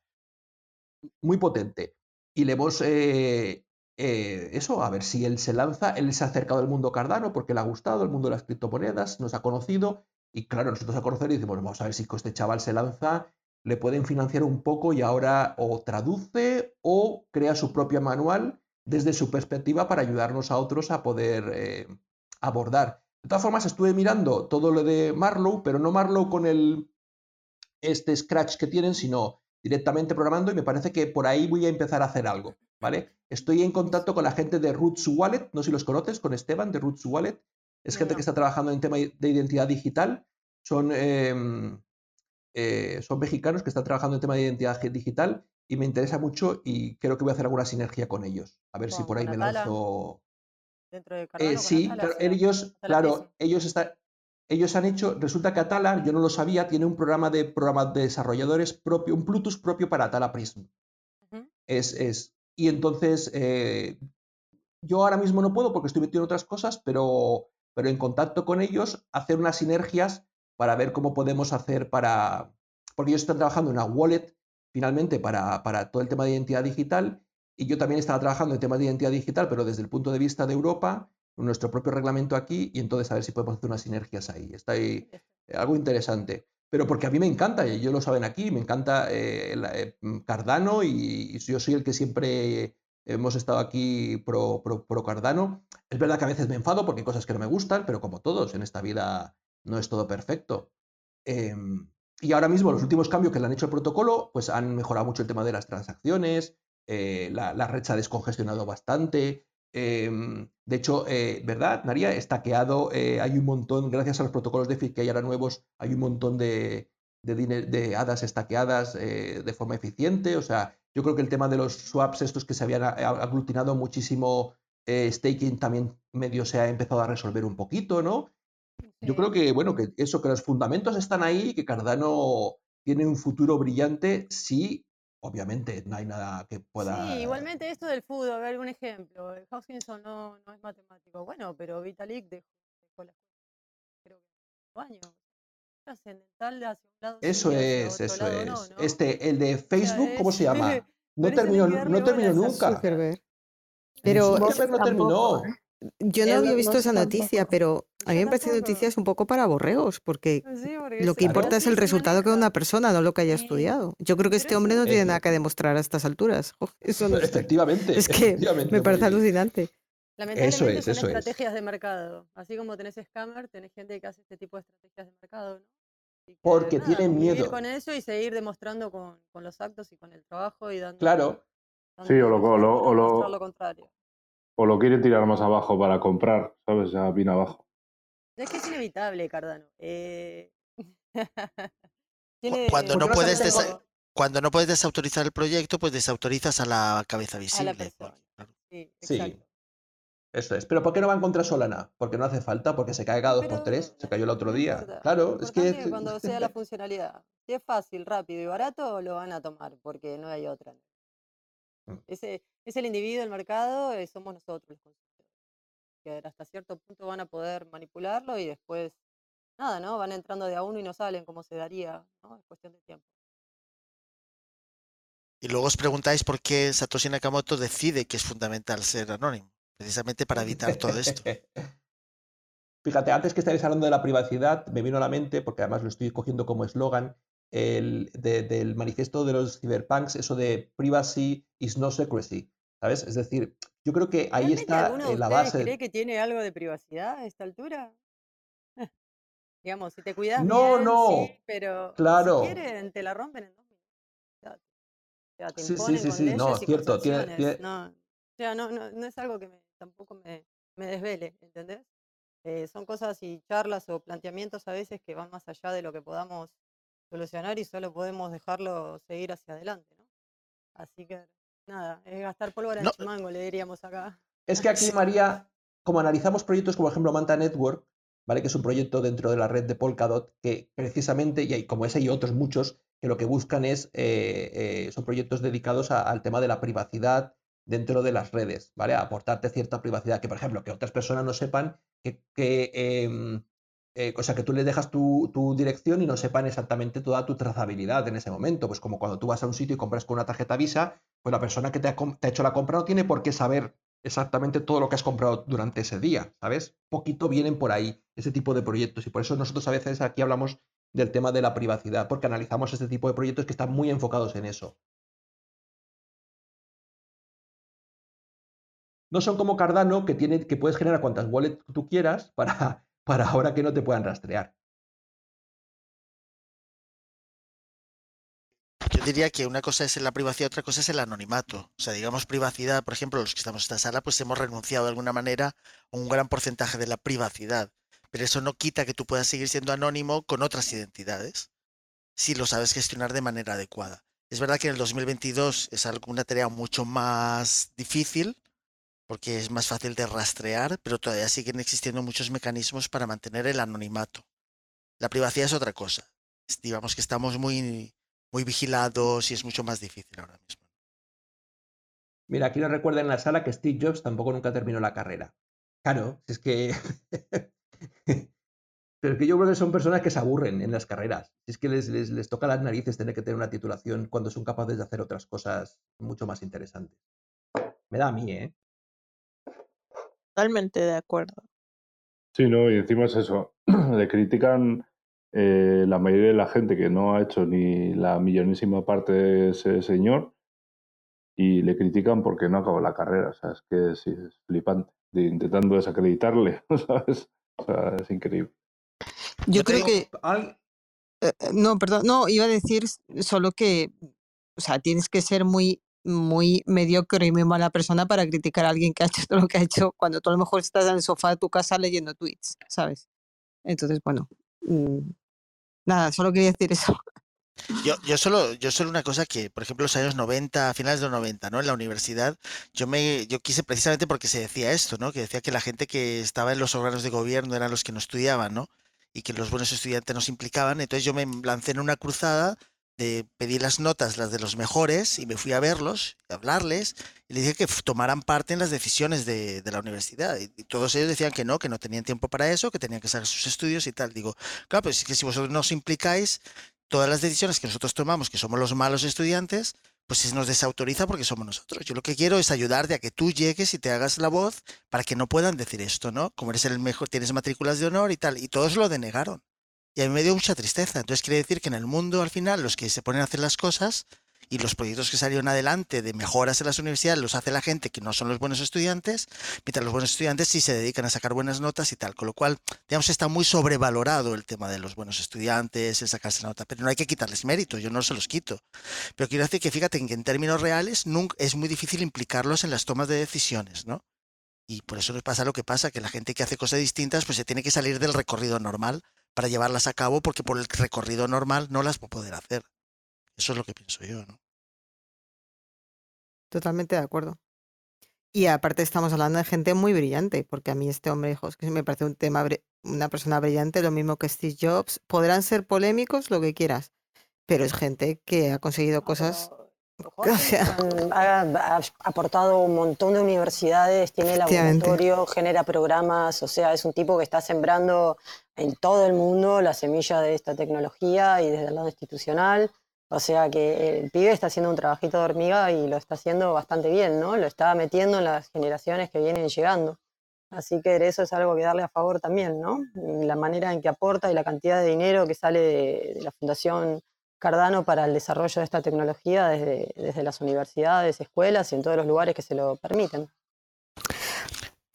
muy potente. Y le hemos, eh, eso, a ver si él se lanza, él se ha acercado al mundo cardano porque le ha gustado, el mundo de las criptomonedas, nos ha conocido, y claro, nosotros a conocer y decimos, vamos a ver si este chaval se lanza le pueden financiar un poco y ahora o traduce crea su propio manual desde su perspectiva para ayudarnos a otros a poder eh, abordar. De todas formas, estuve mirando todo lo de Marlow, pero no Marlow con el este Scratch que tienen, sino directamente programando y me parece que por ahí voy a empezar a hacer algo, ¿vale? Estoy en contacto con la gente de Roots Wallet, no sé si los conoces, con Esteban de Roots Wallet. Es gente que está trabajando en tema de identidad digital. Son em, eh, son mexicanos que están trabajando en tema de identidad digital y me interesa mucho y creo que voy a hacer alguna sinergia con ellos. A ver si por ahí me lanzo. Dentro de eh, sí, pero ellos, claro, ellos están. Ellos han hecho, resulta que Atala, yo no lo sabía, tiene un programa de programas de desarrolladores propio, un Plutus propio para Atala Prism. es, es, y entonces, eh, yo ahora mismo no puedo porque estoy metido en otras cosas, pero, pero en contacto con ellos, hacer unas sinergias para ver cómo podemos hacer para, porque ellos están trabajando en una wallet finalmente para, para todo el tema de identidad digital y yo también estaba trabajando en temas de identidad digital, pero desde el punto de vista de Europa, nuestro propio reglamento aquí, y entonces a ver si podemos hacer unas sinergias ahí. Está ahí eh, algo interesante. Pero porque a mí me encanta, y ellos lo saben aquí, me encanta eh, eh, Cardano y, yo soy el que siempre hemos estado aquí pro, pro, pro, Cardano. Es verdad que a veces me enfado porque hay cosas que no me gustan, pero como todos en esta vida no es todo perfecto. Em, y ahora mismo los últimos cambios que le han hecho al protocolo, pues han mejorado mucho el tema de las transacciones, eh, la, la, red se ha descongestionado bastante. Em, de hecho, eh, ¿verdad, María? Estaqueado, eh, hay un montón, gracias a los protocolos de FIT que hay ahora nuevos, hay un montón de, de, de hadas estaqueadas de forma eficiente. O sea, yo creo que el tema de los swaps, estos que se habían aglutinado muchísimo, staking también medio se ha empezado a resolver un poquito, ¿no? Yo creo que, bueno, que eso, que los fundamentos están ahí y que Cardano tiene un futuro brillante si, obviamente, no hay nada que pueda... Sí, igualmente esto del fútbol, a ver, algún ejemplo. Hawkinson no, no es matemático, bueno, pero Vitalik dejó, la creo que años. Trascendental hacia un lado. Eso es, eso es. No, ¿no? Este, el de Facebook, ¿cómo se llama? No terminó, no terminó nunca. Pero no terminó. Yo no había visto esa noticia, pero a mí me parece noticias un poco para borregos, porque lo que importa es el resultado que una persona, no lo que haya estudiado. Yo creo que este hombre no tiene nada que demostrar a estas alturas. Eso no efectivamente. Es que me parece alucinante. Lamentablemente eso es, son eso estrategias de mercado. Así como tenés scammer, tenés gente que hace este tipo de estrategias de mercado, ¿no? Porque tiene miedo. con eso y seguir demostrando con, con, los actos y con el trabajo y dando. Claro. sí, o lo, o lo, lo contrario o lo quiere tirar más abajo para comprar, ¿sabes? Ya viene abajo. Es que es inevitable, Cardano. Eh... Cuando, no puedes Cuando no puedes desautorizar el proyecto, pues desautorizas a la cabeza visible. Sí, sí, Eso es. Pero ¿por qué no van contra Solana? Porque no hace falta, porque se cae cada dos por tres. Se cayó el otro día. Claro, es que. Cuando sea la funcionalidad. Si es fácil, rápido y barato, lo van a tomar, porque no hay otra. Mm. Ese, es el individuo, el mercado, eh, somos nosotros los consumidores. Que hasta cierto punto van a poder manipularlo y después, nada, ¿no? Van entrando de a uno y no salen como se daría, ¿no? Es cuestión de tiempo. Y luego os preguntáis por qué Satoshi Nakamoto decide que es fundamental ser anónimo, precisamente para evitar todo esto. Fíjate, antes que estáis hablando de la privacidad, me vino a la mente, porque además lo estoy cogiendo como eslogan, el, del manifiesto de los cyberpunks, eso de privacy is no secrecy, ¿sabes? Es decir, yo creo que ahí está eh, la base. ¿Cree que tiene algo de privacidad a esta altura? Digamos, si te cuidas no, bien, no, sí, pero claro. si quieren, te la rompen en dos minutos. te sí, sí, sí, sí, no, cierto. Tiene, No, o sea, no, no, no es algo que me, tampoco me, me desvele, ¿entendés? Eh, son cosas y charlas o planteamientos a veces que van más allá de lo que podamos solucionar y solo podemos dejarlo seguir hacia adelante, ¿no? Así que nada, es gastar pólvora en no. chimango, le diríamos acá. Es que aquí, María, como analizamos proyectos como, por ejemplo, Manta Network, ¿vale? Que es un proyecto dentro de la red de Polkadot, que precisamente, y como ese y otros muchos, que lo que buscan es, eh, eh, son proyectos dedicados a, al tema de la privacidad dentro de las redes, ¿vale? A aportarte cierta privacidad, que por ejemplo, que otras personas no sepan que, que eh, eh, o sea, que tú le dejas tu, dirección y no sepan exactamente toda tu trazabilidad en ese momento. Pues como cuando tú vas a un sitio y compras con una tarjeta Visa, pues la persona que te ha, hecho la compra no tiene por qué saber exactamente todo lo que has comprado durante ese día, ¿sabes? Poquito vienen por ahí ese tipo de proyectos y por eso nosotros a veces aquí hablamos del tema de la privacidad, porque analizamos este tipo de proyectos que están muy enfocados en eso. No son como Cardano, que, tiene, que puedes generar cuantas wallets tú quieras para para ahora que no te puedan rastrear. Yo diría que una cosa es la privacidad, otra cosa es el anonimato. O sea, digamos privacidad, por ejemplo, los que estamos en esta sala, pues hemos renunciado de alguna manera a un gran porcentaje de la privacidad. Pero eso no quita que tú puedas seguir siendo anónimo con otras identidades, si lo sabes gestionar de manera adecuada. Es verdad que en el 2022 es una tarea mucho más difícil, porque es más fácil de rastrear, pero todavía siguen existiendo muchos mecanismos para mantener el anonimato. La privacidad es otra cosa. Digamos que estamos muy, muy vigilados y es mucho más difícil ahora mismo. Mira, aquí nos recuerda en la sala que Steve Jobs tampoco nunca terminó la carrera. Claro, es que. Pero es que yo creo que son personas que se aburren en las carreras. Es que les, les, les toca las narices tener que tener una titulación cuando son capaces de hacer otras cosas mucho más interesantes. Me da a mí, ¿eh? Totalmente de acuerdo. Sí, no, y encima es eso. Le critican eh, la mayoría de la gente que no ha hecho ni la millonísima parte de ese señor y le critican porque no acabó la carrera. O sea, es que sí, es flipante. De, intentando desacreditarle, ¿sabes? O sea, es increíble. Yo creo que. Eh, eh, no, perdón, no, iba a decir solo que, o sea, tienes que ser muy, muy mediocre y muy mala persona para criticar a alguien que ha hecho todo lo que ha hecho cuando tú a lo mejor estás en el sofá de tu casa leyendo tweets, ¿sabes? Entonces, bueno, mm, nada, solo quería decir eso. Yo, yo solo, yo solo una cosa que, por ejemplo, los años 90, finales de los 90, ¿no? En la universidad, yo me, yo quise precisamente porque se decía esto, ¿no? Que decía que la gente que estaba en los órganos de gobierno eran los que no estudiaban, ¿no? Y que los buenos estudiantes nos implicaban. Entonces yo me lancé en una cruzada de pedir las notas, las de los mejores, y me fui a verlos, a hablarles, y les dije que tomaran parte en las decisiones de, de la universidad. Y, todos ellos decían que no, que no tenían tiempo para eso, que tenían que sacar sus estudios y tal. Digo, claro, pues es que si vosotros no os implicáis, todas las decisiones que nosotros tomamos, que somos los malos estudiantes, pues nos desautoriza porque somos nosotros. Yo lo que quiero es ayudarte a que tú llegues y te hagas la voz para que no puedan decir esto, ¿no? Como eres el mejor, tienes matrículas de honor y tal. Y todos lo denegaron. Y a mí me dio mucha tristeza. Entonces quiere decir que en el mundo, al final, los que se ponen a hacer las cosas y los proyectos que salieron adelante de mejoras en las universidades los hace la gente que no son los buenos estudiantes, mientras los buenos estudiantes sí se dedican a sacar buenas notas y tal. Con lo cual, digamos, está muy sobrevalorado el tema de los buenos estudiantes, el sacarse nota, pero no hay que quitarles mérito, yo no se los quito. Pero quiero decir que fíjate que en términos reales nunca, es muy difícil implicarlos en las tomas de decisiones, ¿no? Y por eso nos pasa lo que pasa, que la gente que hace cosas distintas, pues se tiene que salir del recorrido normal para llevarlas a cabo, porque por el recorrido normal no las va a poder hacer. Eso es lo que pienso yo, ¿no? Totalmente de acuerdo. Y aparte estamos hablando de gente muy brillante, porque a mí este hombre, que me parece un tema, una persona brillante, lo mismo que Steve Jobs. Podrán ser polémicos, lo que quieras, pero es gente que ha conseguido cosas. Ha, ha aportado un montón de universidades, tiene laboratorio, genera programas, o sea, es un tipo que está sembrando en todo el mundo la semilla de esta tecnología y desde el lado institucional. O sea que el pibe está haciendo un trabajito de hormiga y lo está haciendo bastante bien, ¿no? Lo está metiendo en las generaciones que vienen llegando. Así que eso es algo que darle a favor también, ¿no? La manera en que aporta y la cantidad de dinero que sale de, de la Fundación Cardano para el desarrollo de esta tecnología desde, desde las universidades, escuelas y en todos los lugares que se lo permiten.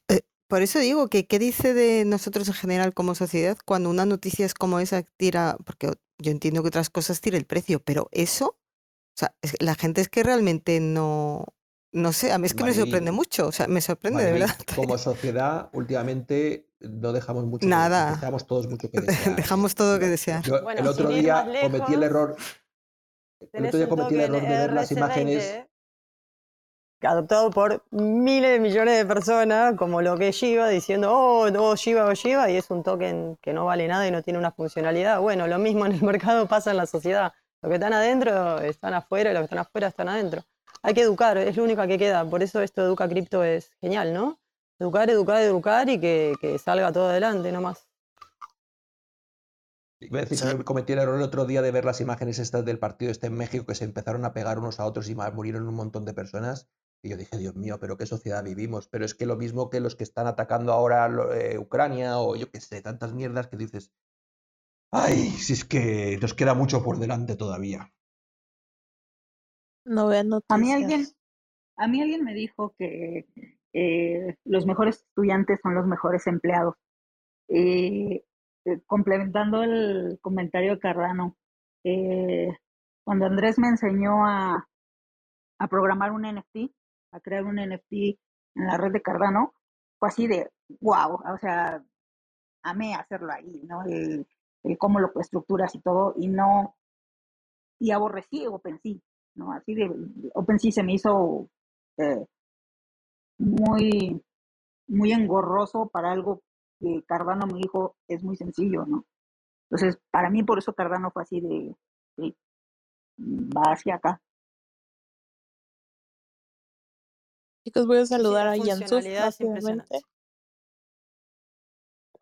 Eh, por eso digo que qué dice de nosotros en general como sociedad cuando una noticia es como esa tira, porque yo entiendo que otras cosas tire el precio, pero eso, o sea, es- la gente es que realmente no, no sé, a mí es que me sorprende mucho, o sea, me sorprende de verdad. como sociedad, últimamente no dejamos mucho que- Nada. dejamos todos mucho que desear. Dejamos todo que desear. Yo Bueno, el otro día más cometí el lejos, error. El otro día cometí el error de ver las RC20 imágenes. adoptado por miles de millones de personas, como lo que es Shiba, diciendo, oh, no, Shiba o Shiba, y es un token que no vale nada y no tiene una funcionalidad. Bueno, lo mismo en el mercado pasa en la sociedad. Los que están adentro están afuera y los que están afuera están adentro. Hay que educar, es lo único que queda. Por eso esto de Educa Cripto es genial, ¿no? Educar, educar, educar y que, que salga todo adelante nomás. Iba a decir que cometí el error el otro día de ver las imágenes estas del partido este en México que se empezaron a pegar unos a otros y murieron un montón de personas. Y yo dije, Dios mío, pero qué sociedad vivimos. Pero es que lo mismo que los que están atacando ahora eh, Ucrania o yo qué sé, tantas mierdas que dices, ay, si es que nos queda mucho por delante todavía. No vean A mí alguien, noticias. a mí alguien me dijo que eh, los mejores estudiantes son los mejores empleados. Eh, eh, complementando el comentario de Cardano, cuando Andrés me enseñó a, programar un NFT, a crear un NFT en la red de Cardano, fue así de wow, o sea, amé hacerlo ahí, ¿no? El, cómo lo estructuras y todo, y no, y aborrecí OpenSea, ¿no? Así de, OpenSea se me hizo muy, muy engorroso para algo que Cardano me dijo es muy sencillo, ¿no? Entonces, para mí por eso Cardano fue así de, de, va hacia acá. Chicos, voy a Sí, sí, saludar la a impresionante.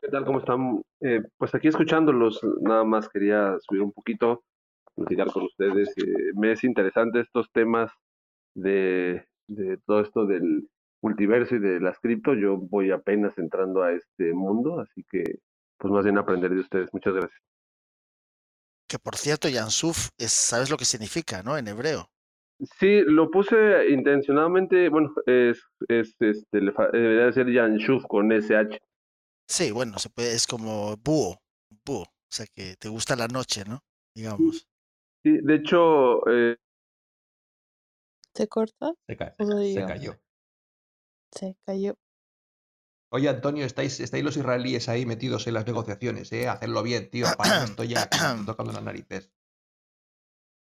¿Qué tal? ¿Cómo están? Eh, pues aquí escuchándolos, nada más quería subir un poquito, platicar con ustedes. Eh, me es interesante estos temas de, de todo esto del multiverso y de las cripto. Yo voy apenas entrando a este mundo, así que pues más bien aprender de ustedes. Muchas gracias. Que por cierto, Yansuf, es, ¿sabes lo que significa, no? En hebreo. Sí, lo puse intencionadamente, bueno, es, es este, le fa- debería de ser Yanshuf con SH. Sí, bueno, se puede, es como búho, búho. O sea que te gusta la noche, ¿no? digamos. Sí, de hecho, eh, ¿Se corta? Se, ca- ¿O soy se cayó. Se cayó. Oye, Antonio, estáis, estáis los israelíes ahí metidos en las negociaciones, ¿eh? Hacerlo bien, tío. Para esto ya tocando las narices.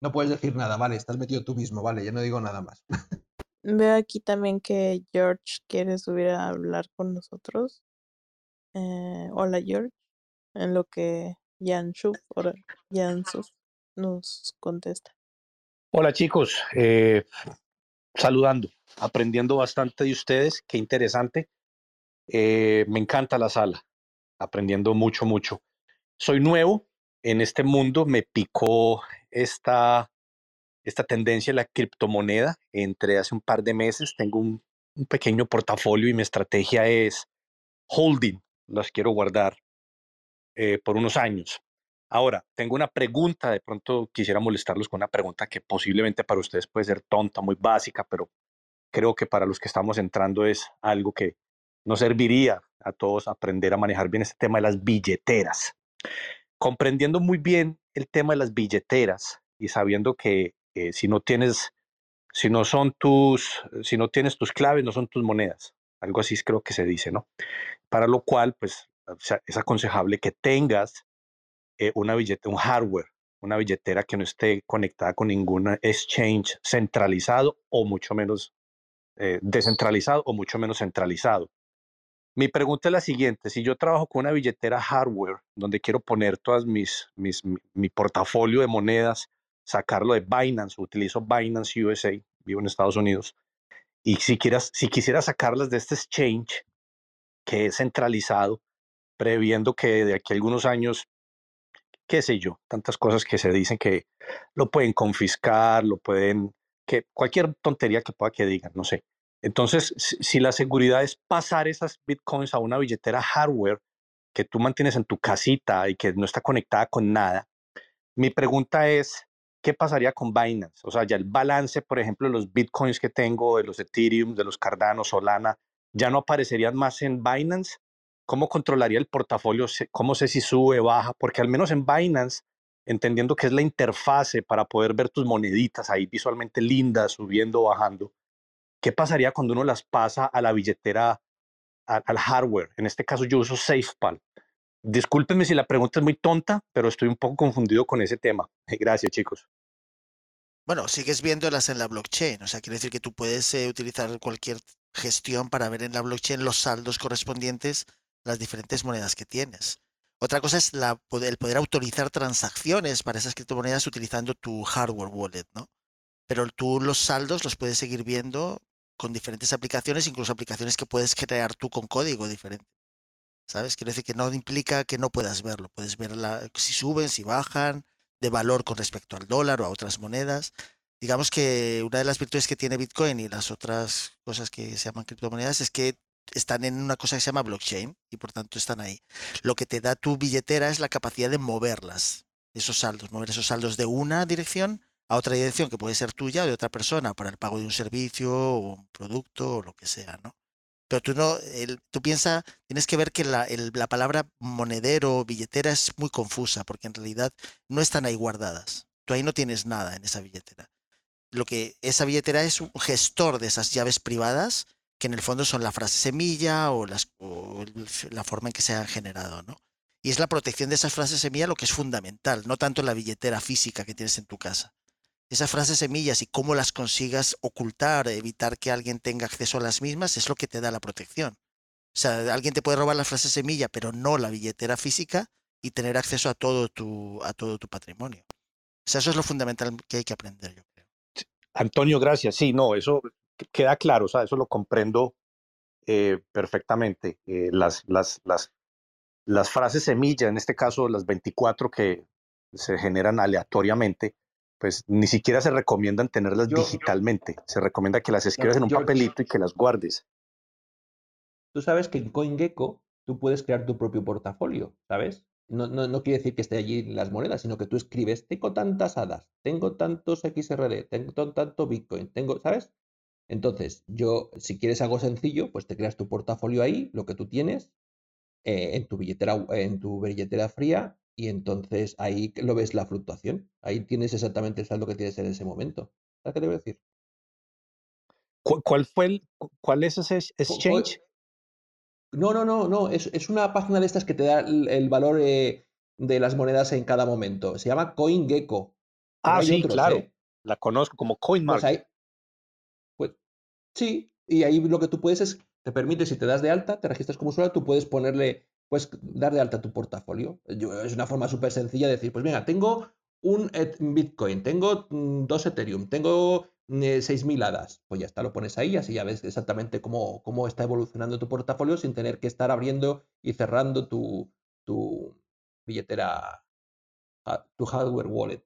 No puedes decir nada, vale, estás metido tú mismo, vale, ya no digo nada más. Veo aquí también que George quiere subir a hablar con nosotros. Eh, hola George. En lo que Jan Schuf, ahora Jan Suf nos contesta. Hola chicos, eh, saludando, aprendiendo bastante de ustedes, qué interesante. Eh, me encanta la sala, aprendiendo mucho, mucho. Soy nuevo en este mundo, me picó esta, esta tendencia de la criptomoneda. Entré hace un par de meses, tengo un, pequeño portafolio y mi estrategia es holding, las quiero guardar eh, por unos años. Ahora, tengo una pregunta, de pronto quisiera molestarlos con una pregunta que posiblemente para ustedes puede ser tonta, muy básica, pero creo que para los que estamos entrando es algo que nos serviría a todos aprender a manejar bien este tema de las billeteras. Comprendiendo muy bien el tema de las billeteras y sabiendo que eh, si no tienes, si no son tus, si no tienes tus claves, no son tus monedas. Algo así creo que se dice, ¿no? Para lo cual, pues, es aconsejable que tengas eh, una billetera, un hardware, una billetera que no esté conectada con ningún exchange centralizado o mucho menos eh, descentralizado o mucho menos centralizado. Mi pregunta es la siguiente, si yo trabajo con una billetera hardware donde quiero poner todas mis, mis mi, mi portafolio de monedas, sacarlo de Binance, utilizo Binance USA, vivo en Estados Unidos, y si, quieras, si quisiera sacarlas de este exchange que es centralizado, previendo que de aquí a algunos años qué sé yo, tantas cosas que se dicen que lo pueden confiscar, lo pueden, que cualquier tontería que pueda que digan, no sé. Entonces, si, la seguridad es pasar esas bitcoins a una billetera hardware que tú mantienes en tu casita y que no está conectada con nada, mi pregunta es, ¿qué pasaría con Binance? O sea, ya el balance, por ejemplo, de los bitcoins que tengo, de los Ethereum, de los Cardano, Solana, ya no aparecerían más en Binance ¿Cómo controlaría el portafolio? ¿Cómo sé si sube, baja? Porque al menos en Binance, entendiendo que es la interfase para poder ver tus moneditas ahí visualmente lindas, subiendo bajando, ¿qué pasaría cuando uno las pasa a la billetera, a- al hardware? En este caso yo uso SafePal. Discúlpenme si la pregunta es muy tonta, pero estoy un poco confundido con ese tema. Gracias, chicos. Bueno, sigues viéndolas en la blockchain, o sea, quiere decir que tú puedes eh, utilizar cualquier gestión para ver en la blockchain los saldos correspondientes las diferentes monedas que tienes. Otra cosa es la, el poder autorizar transacciones para esas criptomonedas utilizando tu hardware wallet, ¿no? Pero tú los saldos los puedes seguir viendo con diferentes aplicaciones, incluso aplicaciones que puedes crear tú con código diferente. ¿Sabes? Quiere decir que no implica que no puedas verlo. Puedes ver si suben, si bajan, de valor con respecto al dólar o a otras monedas. Digamos que una de las virtudes que tiene Bitcoin y las otras cosas que se llaman criptomonedas es que están en una cosa que se llama blockchain y por tanto están ahí. Lo que te da tu billetera es la capacidad de moverlas, esos saldos, mover esos saldos de una dirección a otra dirección que puede ser tuya o de otra persona para el pago de un servicio o un producto o lo que sea, ¿no? Pero tú no, tú piensas, tienes que ver que la, la palabra monedero o billetera es muy confusa, porque en realidad no están ahí guardadas. Tú ahí no tienes nada en esa billetera. Lo que esa billetera es un gestor de esas llaves privadas, que en el fondo son la frase semilla o, las, la forma en que se han generado, ¿no? Y es la protección de esas frases semilla lo que es fundamental, no tanto la billetera física que tienes en tu casa esas frases semillas y cómo las consigas ocultar, evitar que alguien tenga acceso a las mismas, es lo que te da la protección. O sea, alguien te puede robar la frase semilla, pero no la billetera física y tener acceso a todo tu, a todo tu patrimonio. O sea, eso es lo fundamental que hay que aprender, yo creo. Antonio, gracias. Sí, no, eso queda claro, o sea, eso lo comprendo eh, perfectamente. Eh, las, las, las, las frases semilla, en este caso las 24 que se generan aleatoriamente, pues ni siquiera se recomiendan tenerlas Yo- digitalmente. Se recomienda que las escribas en un yo- papelito y que las guardes. Tú sabes que en CoinGecko tú puedes crear tu propio portafolio, ¿sabes? No, no, no quiere decir que esté allí las monedas, sino que tú escribes, tengo tantas hadas, tengo tantos XRD, tengo tanto Bitcoin, tengo, ¿sabes? Entonces, yo, si quieres algo sencillo, pues te creas tu portafolio ahí, lo que tú tienes, eh, en tu billetera, en tu billetera fría, y entonces ahí lo ves la fluctuación. Ahí tienes exactamente el saldo que tienes en ese momento. ¿Sabes qué te voy a decir? ¿Cuál fue el, cuál es ese exchange? No, no, no, no. Es, es una página de estas que te da el, valor eh, de las monedas en cada momento. Se llama CoinGecko. Ah, sí, claro. ¿eh? La conozco como CoinMarket. Pues, pues sí, y ahí lo que tú puedes es, te permite, si te das de alta, te registras como usuario, tú puedes ponerle, puedes dar de alta tu portafolio. es una forma súper sencilla de decir, pues venga, tengo un Bitcoin, tengo mm, dos Ethereum, tengo 6.000 hadas. Pues ya está, lo pones ahí, así ya ves exactamente cómo, cómo está evolucionando tu portafolio sin tener que estar abriendo y cerrando tu, tu billetera, tu hardware wallet.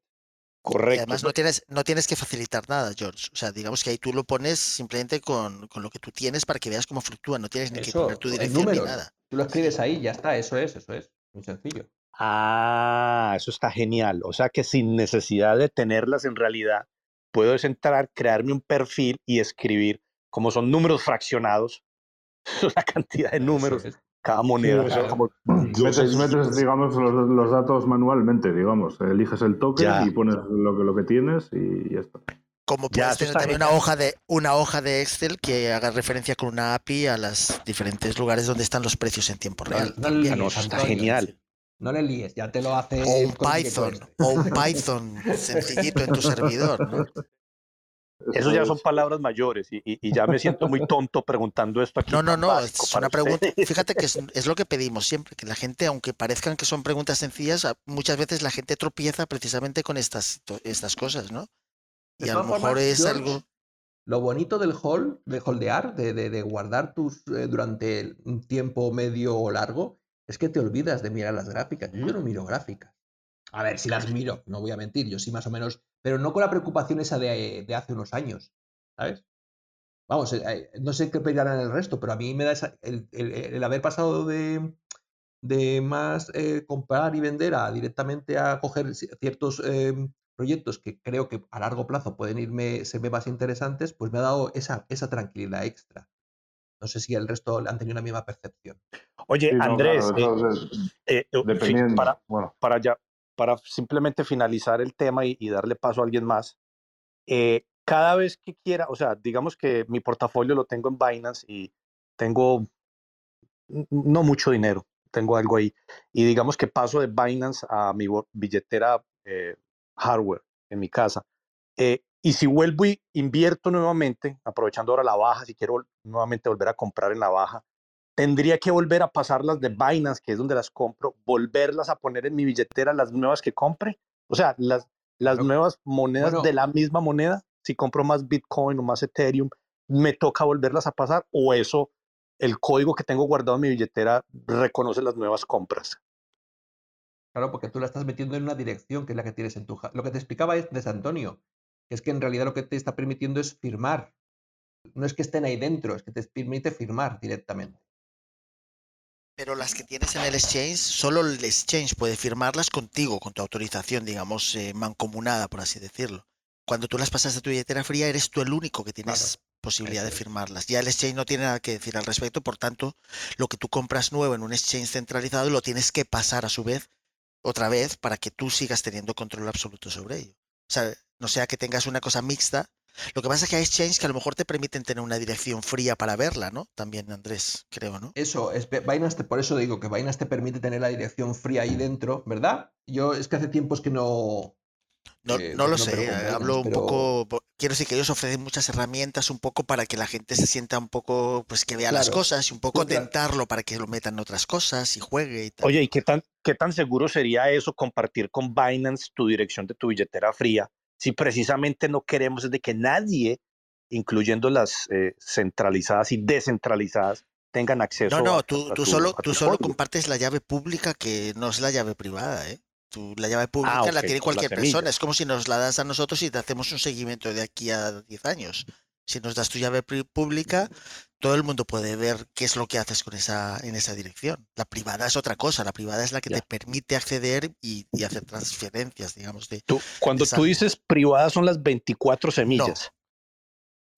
Correcto. Y además no tienes, no tienes que facilitar nada, George. O sea, digamos que ahí tú lo pones simplemente con, con lo que tú tienes para que veas cómo fluctúa. No tienes ni que poner tu dirección ni nada. Tú lo escribes ahí, ya está, eso es, eso es. Muy sencillo. Ah, eso está genial. O sea que sin necesidad de tenerlas en realidad, puedo entrar, crearme un perfil y escribir, como son números fraccionados, una cantidad de números, cada moneda. metes, digamos, los, datos manualmente, digamos. Eliges el token y pones lo que, lo que tienes y ya está. Como puedes tener también una hoja, de, una hoja de Excel que haga referencia con una API a los diferentes lugares donde están los precios en tiempo real. No, está genial. No le líes, ya te lo hace. O un Python, o un Python sencillito en tu servidor, ¿no? Eso ya son palabras mayores y, ya me siento muy tonto preguntando esto aquí. No, no, no, es una pregunta. Fíjate que es, lo que pedimos siempre, que la gente, aunque parezcan que son preguntas sencillas, muchas veces la gente tropieza precisamente con estas, estas cosas, ¿no? Y a lo mejor es algo. Lo bonito del hall, de holdear, de, de, guardar tus eh, durante un tiempo medio o largo, es que te olvidas de mirar las gráficas. Yo, no miro gráficas. A ver, si las miro, no voy a mentir, yo sí más o menos, pero no con la preocupación esa de, hace unos años, ¿sabes? Vamos, eh, eh, no sé qué pedirán el resto, pero a mí me da el, haber pasado de, de más eh, comprar y vender a directamente a coger ciertos proyectos que creo que a largo plazo pueden irme, serme más interesantes, pues me ha dado esa, esa tranquilidad extra. No sé si el resto han tenido la misma percepción. Oye, Andrés, eh, eh, para, bueno. para, ya, para simplemente finalizar el tema y, darle paso a alguien más, eh, cada vez que quiera, o sea, digamos que mi portafolio lo tengo en Binance y tengo no mucho dinero, tengo algo ahí, y digamos que paso de Binance a mi billetera hardware en mi casa. Y si vuelvo y invierto nuevamente, aprovechando ahora la baja, si quiero nuevamente volver a comprar en la baja, tendría que volver a pasarlas de Binance, que es donde las compro, volverlas a poner en mi billetera, las nuevas que compre. O sea, las, las nuevas monedas de la misma moneda, si compro más Bitcoin o más Ethereum, me toca volverlas a pasar o eso, el código que tengo guardado en mi billetera reconoce las nuevas compras. Claro, porque tú la estás metiendo en una dirección que es la que tienes en tu... Lo que te explicaba es de Antonio es que en realidad lo que te está permitiendo es firmar. No es que estén ahí dentro, es que te permite firmar directamente. Pero las que tienes en el exchange, solo el exchange puede firmarlas contigo, con tu autorización, digamos, eh, mancomunada, por así decirlo. Cuando tú las pasas de tu billetera fría, eres tú el único que tienes posibilidad de firmarlas. Ya el exchange no tiene nada que decir al respecto, por tanto, lo que tú compras nuevo en un exchange centralizado lo tienes que pasar a su vez, otra vez, para que tú sigas teniendo control absoluto sobre ello. O sea, no sea que tengas una cosa mixta. Lo que pasa es que hay exchanges que a lo mejor te permiten tener una dirección fría para verla, ¿no? También, Andrés, creo, ¿no? Eso, es, Binance, por eso digo que Binance te permite tener la dirección fría ahí dentro, ¿verdad? Yo es que hace tiempos que no, no, eh, no lo sé, eh, hablo un poco, quiero decir que ellos ofrecen muchas herramientas un poco para que la gente se sienta un poco, pues que vea las cosas y un poco tentarlo para que lo metan en otras cosas y juegue y tal. Oye, ¿y qué tan, qué tan seguro sería eso compartir con Binance tu dirección de tu billetera fría? Si precisamente no queremos es de que nadie, incluyendo las eh, centralizadas y descentralizadas, tengan acceso. No, no, tú, tú solo, tú solo compartes la llave pública que no es la llave privada, ¿eh? la llave ah, pública la tiene cualquier persona. Es como si nos la das a nosotros y te hacemos un seguimiento de aquí a 10 años. Si nos das tu llave pública, todo el mundo puede ver qué es lo que haces con esa, en esa dirección. La privada es otra cosa. La privada es la que te permite acceder y, hacer transferencias, digamos. De, cuando tú dices privada son las 24 semillas.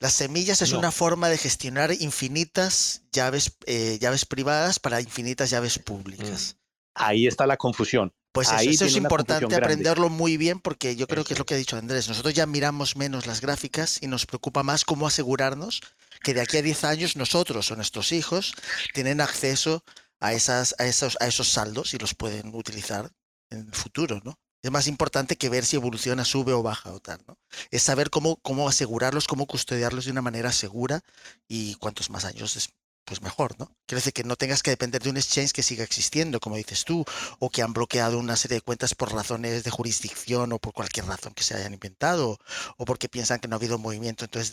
Las semillas es una forma de gestionar infinitas llaves, eh, llaves privadas para infinitas llaves públicas. Ahí está la confusión Pues eso, Ahí eso es importante grande. aprenderlo muy bien porque yo creo que es lo que ha dicho Andrés. Nosotros ya miramos menos las gráficas y nos preocupa más cómo asegurarnos que de aquí a 10 años nosotros o nuestros hijos tienen acceso a, esas, a, esos, a esos saldos y los pueden utilizar en el futuro, ¿no? Es más importante que ver si evoluciona, sube o baja o tal, ¿no? Es saber cómo, cómo asegurarlos, cómo custodiarlos de una manera segura y cuantos más años pues mejor, ¿no? Quiere decir que no tengas que depender de un exchange que siga existiendo, como dices tú, o que han bloqueado una serie de cuentas por razones de jurisdicción o por cualquier razón que se hayan inventado, o porque piensan que no ha habido movimiento, entonces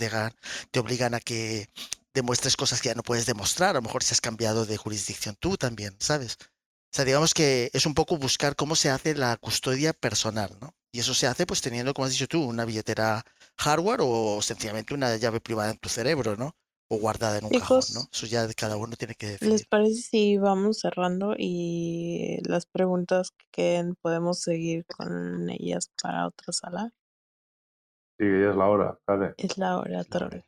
te obligan a que demuestres cosas que ya no puedes demostrar, a lo mejor si has cambiado de jurisdicción tú también, ¿sabes? O sea, digamos que es un poco buscar cómo se hace la custodia personal, ¿no? Y eso se hace pues teniendo, como has dicho tú, una billetera hardware o sencillamente una llave privada en tu cerebro, ¿no? O guardada en un cajón, ¿no? Eso ya cada uno tiene que ¿les decidir. parece si vamos cerrando y las preguntas que queden podemos seguir con ellas para otra sala? Sí, que ya es la hora, Karen. Es la hora, Torre.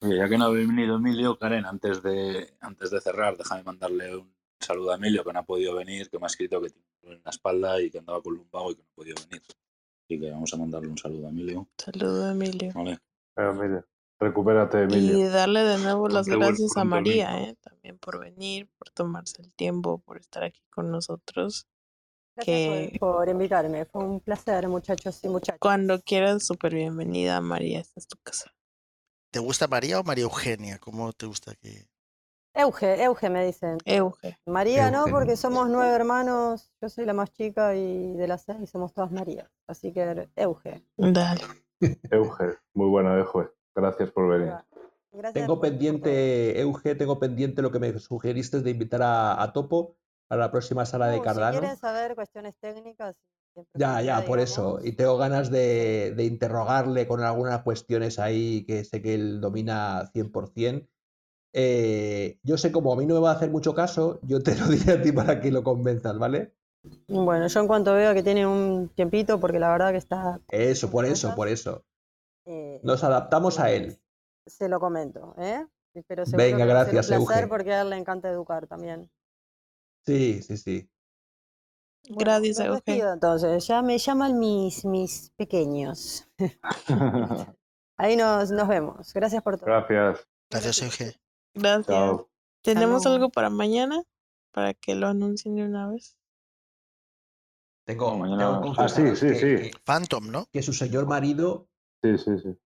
Oye, ya que no ha venido Emilio, Karen, antes de, antes de cerrar, déjame mandarle un saludo a Emilio, que no ha podido venir, que me ha escrito que tiene un dolor en la espalda y que andaba con lumbago y que no ha podido venir. Así que vamos a mandarle un saludo a Emilio. Saludo, Emilio. Vale. Emilio, recupérate, Y Emilio. darle de nuevo las gracias a María. ¿eh? También por venir, por tomarse el tiempo, por estar aquí con nosotros. Gracias Que por, invitarme. Fue un placer, muchachos y muchachas. cuando quieras, súper bienvenida, María. Esta es tu casa. ¿Te gusta María o María Eugenia? ¿Cómo te gusta que...? Euge, Euge me dicen. Euge. María no, porque somos nueve hermanos. Yo soy la más chica y de las seis somos todas Marías. Así que Euge. Dale. Euge, muy buena, Euge. Gracias por venir. Gracias Tengo por- pendiente, Euge, tengo pendiente lo que me sugeriste de invitar a, a Topo a la próxima sala de Uh, Cardano. Si quieren saber cuestiones técnicas. Ya, ya, por eso. Y tengo ganas de, de interrogarle con algunas cuestiones ahí que sé que él domina 100%. Eh, yo sé como a mí no me va a hacer mucho caso, yo te lo diré a ti para que lo convenzas, ¿vale? Bueno, yo en cuanto veo que tiene un tiempito, porque la verdad que está, Eso, por eso, por eso. Eh, Nos adaptamos a él. se lo comento, ¿eh? Pero seguro Venga, que va a ser un gracias, placer Euge. porque a él le encanta educar también. Sí, sí, sí. Bueno, Gracias, los Euge. despido entonces. Ya me llaman mis, mis pequeños. Ahí nos, nos vemos. Gracias por todo. Gracias. Gracias, Euge. Gracias. Chao. ¿Tenemos algo para mañana? Para que lo anuncien de una vez. Tengo, mañana- tengo Ah, sí, sí, que, sí. que- Phantom, ¿no? que su señor marido, Sí, sí, sí.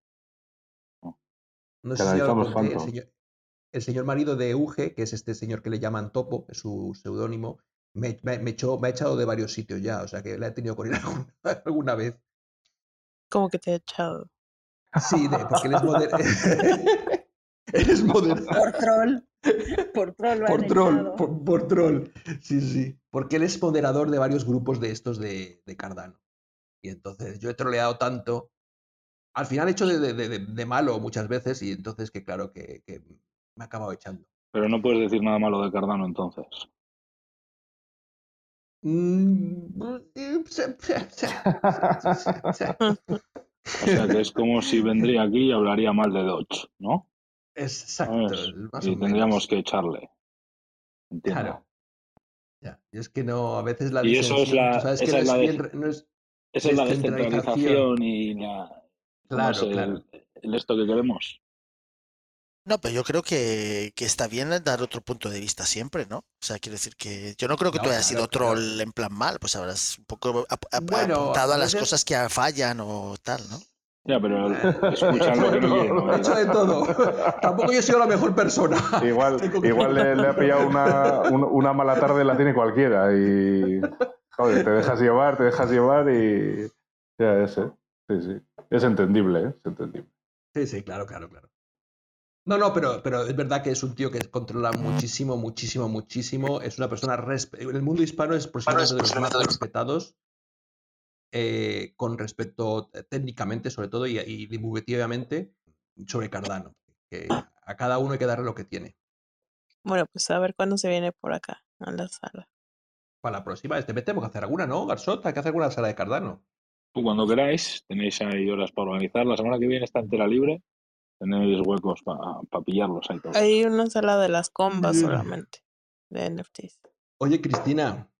no Que sé si ya lo conté, el señor, el señor marido de Euge, que es este señor que le llaman Topo, es su seudónimo, me, me- me echó- me ha echado de varios sitios ya, o sea que la he tenido con él alguna, alguna vez. Como que te he echado. Sí, de- porque él es moder- él es moderador. Por troll. Por troll lo Por han troll, por troll. Sí, sí. Porque él es moderador de varios grupos de estos de, de Cardano. Y entonces yo he troleado tanto. Al final he hecho de, de- de- de malo muchas veces y entonces que claro que, que me ha acabado echando. Pero no puedes decir nada malo de Cardano entonces. O sea que es como si vendría aquí y hablaría mal de Dodge, ¿no? Exacto, Y tendríamos que echarle. Entiendo. Claro. Ya, y es que no, a veces la Y eso es esa es la descentralización. y la, ¿cómo Claro, el, claro. el esto que queremos. No, pero yo creo que, que está bien dar otro punto de vista siempre, ¿no? O sea, quiero decir que yo no creo que No, tú hayas claro, sido claro. troll en plan mal, pues habrás un poco ap- ap- Bueno, apuntado a las veces- cosas que fallan o tal, ¿no? Ya, pero escuchan lo que no he hecho de todo. Tampoco yo he sido la mejor persona. Igual, igual le, le ha pillado una, un- una mala tarde, la tiene cualquiera. Y joder, te dejas llevar, te dejas llevar y. Ya, ese. Sí, sí. Es entendible, ¿eh? Es entendible. Sí, sí, claro, claro, claro. No, no, pero, pero es verdad que es un tío que controla muchísimo, muchísimo, muchísimo. Es una persona. el mundo hispano es posiblemente de los más respetados eh, con respecto técnicamente, sobre todo, y, y divulgativamente, sobre Cardano. Que a cada uno hay que darle lo que tiene. Bueno, pues a ver cuándo se viene por acá, a la sala. Para la próxima, este, tenemos que hacer alguna, ¿no, Garzot? Hay que hacer alguna sala de Cardano. Tú cuando queráis, tenéis ahí horas para organizar. La semana que viene está entera libre. Tenéis huecos para pillarlos ahí todos. Hay una sala de las combas Mm. solamente, de NFTs. Oye, Cristina,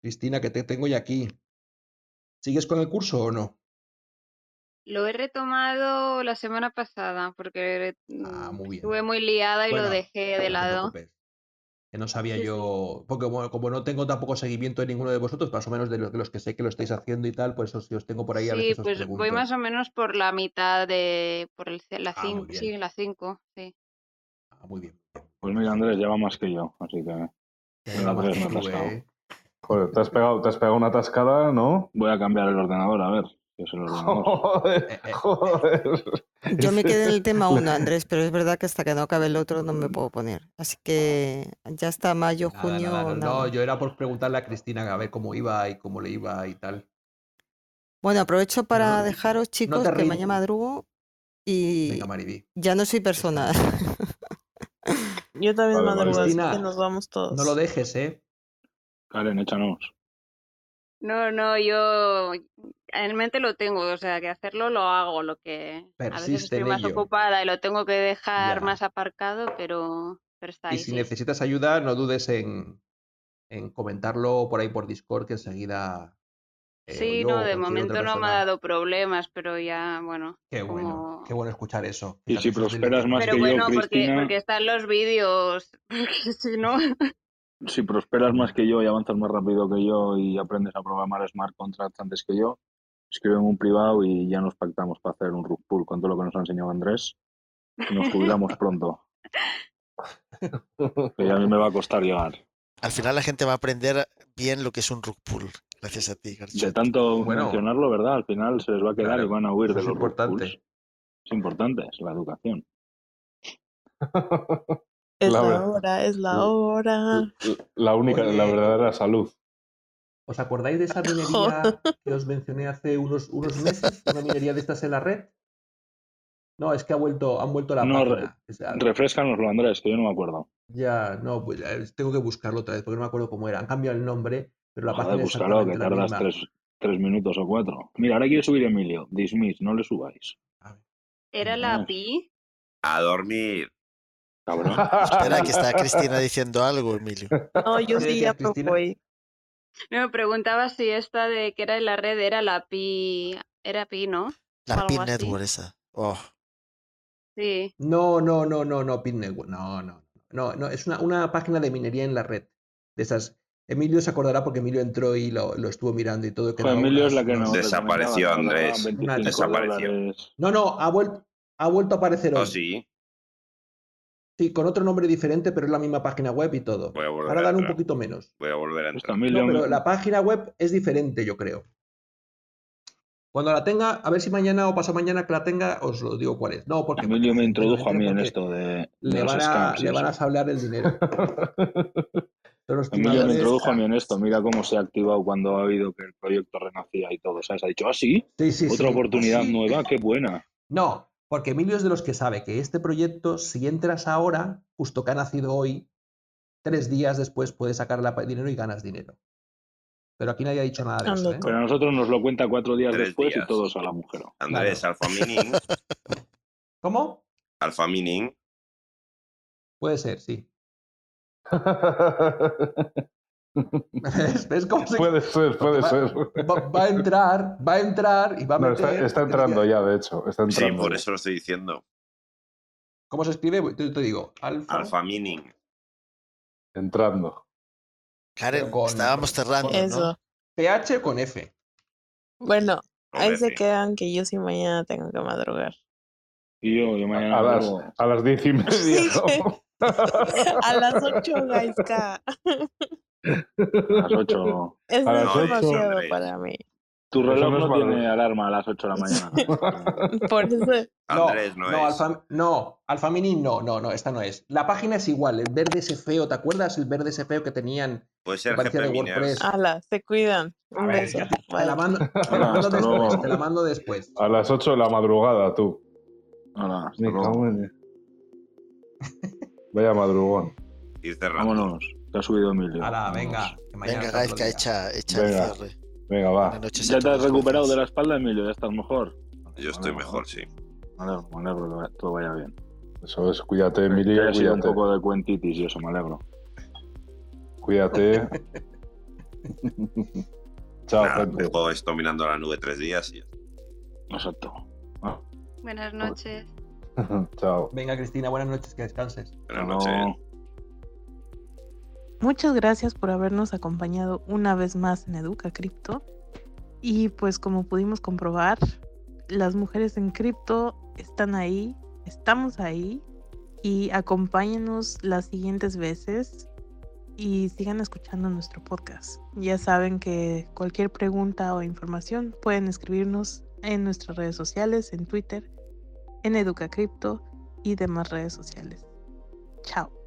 Cristina, que te tengo ya aquí. ¿Sigues con el curso o no? Lo he retomado la semana pasada porque Ah, mm, muy bien. estuve muy liada y lo dejé de no lado. Que no sabía Sí, sí. yo, porque como, como no tengo tampoco seguimiento de ninguno de vosotros, más o menos de los, de los que sé que lo estáis haciendo y tal, pues os, si os tengo por ahí a Sí, veces os pues voy pregunto. más o menos por la mitad de, por el, la Ah, muy 5, bien. sí, la 5, sí. Ah, muy bien. Pues mira, Andrés, lleva más que yo, así que tú. ¿eh? Joder, te has pegado, te has pegado una tascada, ¿no? voy a cambiar el ordenador, a ver, Joder, Eh, eh, joder. Yo me quedé en el tema 1, Andrés, pero es verdad que hasta que no acabe el otro no me puedo poner. Así que ya hasta mayo, Nada, junio, nada, no, nada. no, yo era por preguntarle a Cristina a ver cómo iba y cómo le iba y tal. Bueno, aprovecho para no- dejaros, chicos, te que mañana madrugo y Venga, Mariby. ya no soy persona. Yo también madrugo, así que nos vamos todos. No lo dejes, ¿eh? Karen, échanos. No, no, yo en mente lo tengo, o sea, que hacerlo lo hago, lo que a veces Persiste estoy más ello. ocupada y lo tengo que dejar Ya. más aparcado, pero, pero está Y si sí. necesitas ayuda, no dudes en, en comentarlo por ahí por Discord, que enseguida eh, Sí, yo no, de momento no me ha dado problemas, pero ya, bueno, Qué bueno, qué bueno escuchar eso. Y si prosperas más Pero que yo, bueno, porque, Cristina, porque están los vídeos, porque si no... si prosperas más que yo y avanzas más rápido que yo y aprendes a programar smart contracts antes que yo, escríbeme un privado y ya nos pactamos para hacer un rug pull con todo lo que nos ha enseñado Andrés y nos jubilamos pronto. Que a mí me va a costar llegar. Al final la gente va a aprender bien lo que es un rug pull. Gracias a ti, De Garcho. tanto Bueno. mencionarlo, ¿verdad? Al final se les va a quedar Claro, y van a huir eso de es los rug importante. pulls. Es importante, es la educación. Es La la hora, es la hora. La única, la Oye. verdadera salud. ¿Os acordáis de esa minería que os mencioné hace unos, unos meses? Una minería de estas en la red. No, es que ha vuelto, han vuelto a la No, página. Sea, Refrescanoslo, Andrés, que yo no me acuerdo. ya, no, pues eh, tengo que buscarlo otra vez porque no me acuerdo cómo era. Han cambiado el nombre, pero la Joder, página es búscalo, que la tardas tres, tres minutos o cuatro. Mira, ahora quiere subir Emilio. Dismiss, no le subáis. ¿Era la pi? A dormir. Cabrón. Espera, que está Cristina diciendo algo, Emilio. No, yo ¿Qué sí ya voy. No, me preguntaba si esta de que era en la red era la pi... Era pi, ¿no? La así. Network esa. Oh, Sí. No, no, no, no, no, Pin Network. No, no. No, no, es una, una página de minería en la red. De esas. Emilio se acordará porque Emilio entró y lo, lo estuvo mirando y todo. que daba Emilio es la que nos Desapareció, Andrés. nos daban 25 Desapareció. No, no, ha, vuel- ha vuelto a aparecer hoy. Oh, sí. Sí, con otro nombre diferente, pero es la misma página web y todo. Voy a volver Ahora a dan un poquito menos. Voy a volver a Esta entrar. No, pero la página web es diferente, yo creo. Cuando la tenga, a ver si mañana o pasado mañana que la tenga, os lo digo cuál es. No, porque Emilio me introdujo a mí en esto de, de Le los van, a, le van a hablar el dinero. Emilio me introdujo a mí en esto. Mira cómo se ha activado cuando ha habido que el proyecto renacía y todo. ¿Sabes? Ha dicho, ah, sí, Sí, sí, otra sí. oportunidad Sí. nueva, qué buena. No, porque Emilio es de los que sabe que este proyecto, si entras ahora, justo que ha nacido hoy, tres días después puedes sacar el dinero y ganas dinero. Pero aquí nadie ha dicho nada de eso. ¿eh? Pero a nosotros nos lo cuenta cuatro días Tres después días. y todos al agujero. Andrés, Alfa Mining. ¿Cómo? Alfa Mining. Puede ser, sí. ¿Ves, ves cómo se- Puede ser, puede va, ser. Va, va a entrar, va a entrar y va a No, meter. está, está entrando ya, de hecho. Está Sí, por eso lo estoy diciendo. ¿Cómo se escribe? Te, te digo, alfa. Alfa Mining. Entrando. Karen, Pero con- estábamos cerrando. PH con F. Bueno, Con ahí se quedan que yo sí mañana tengo que madrugar. Y yo, yo mañana A las, luego- a las diez y media. ¿no? A las 8, Gaiska. a las 8. Es A las ocho. demasiado Andrés. para mí. Tu reloj no tiene alarma a las 8 de la mañana. Por eso. No, Andrés no, no, es. Alfa, no, Alfa Mini no, no, no, esta no es. La página es igual, el verde ese feo, ¿te acuerdas el verde ese feo que tenían? Puede Que ser GP de. WordPress. Ala, se cuidan. A Un beso. te, la mando, te la mando después, luego. te la mando después. A las 8 de la madrugada, tú. Me cago en- Vaya madrugón. Ir cerrando. Vámonos, que ha subido Emilio. Ahora, venga. que mañana Venga, Gaizka, echa, echa el Venga. cierre. Venga, va. ¿Ya te has recuperado de la espalda, Emilio? ¿Ya estás mejor? Yo estoy mejor, sí. Me alegro, me alegro que todo vaya bien. Eso es, cuídate, Emilio, sido un cuídate. poco de cuentitis y eso, me alegro. Cuídate. Chao, Nada, gente. esto mirando la nube tres días y. Exacto. Ah, Buenas noches. Chao. Venga, Cristina, buenas noches, que descanses. Buenas No. noches. Muchas gracias por habernos acompañado una vez más en Educa Cripto. Y pues como pudimos comprobar, las mujeres en cripto están ahí, estamos ahí y acompáñenos las siguientes veces y sigan escuchando nuestro podcast. Ya saben que cualquier pregunta o información pueden escribirnos en nuestras redes sociales, en Twitter, en Educa Cripto y demás redes sociales. Chao.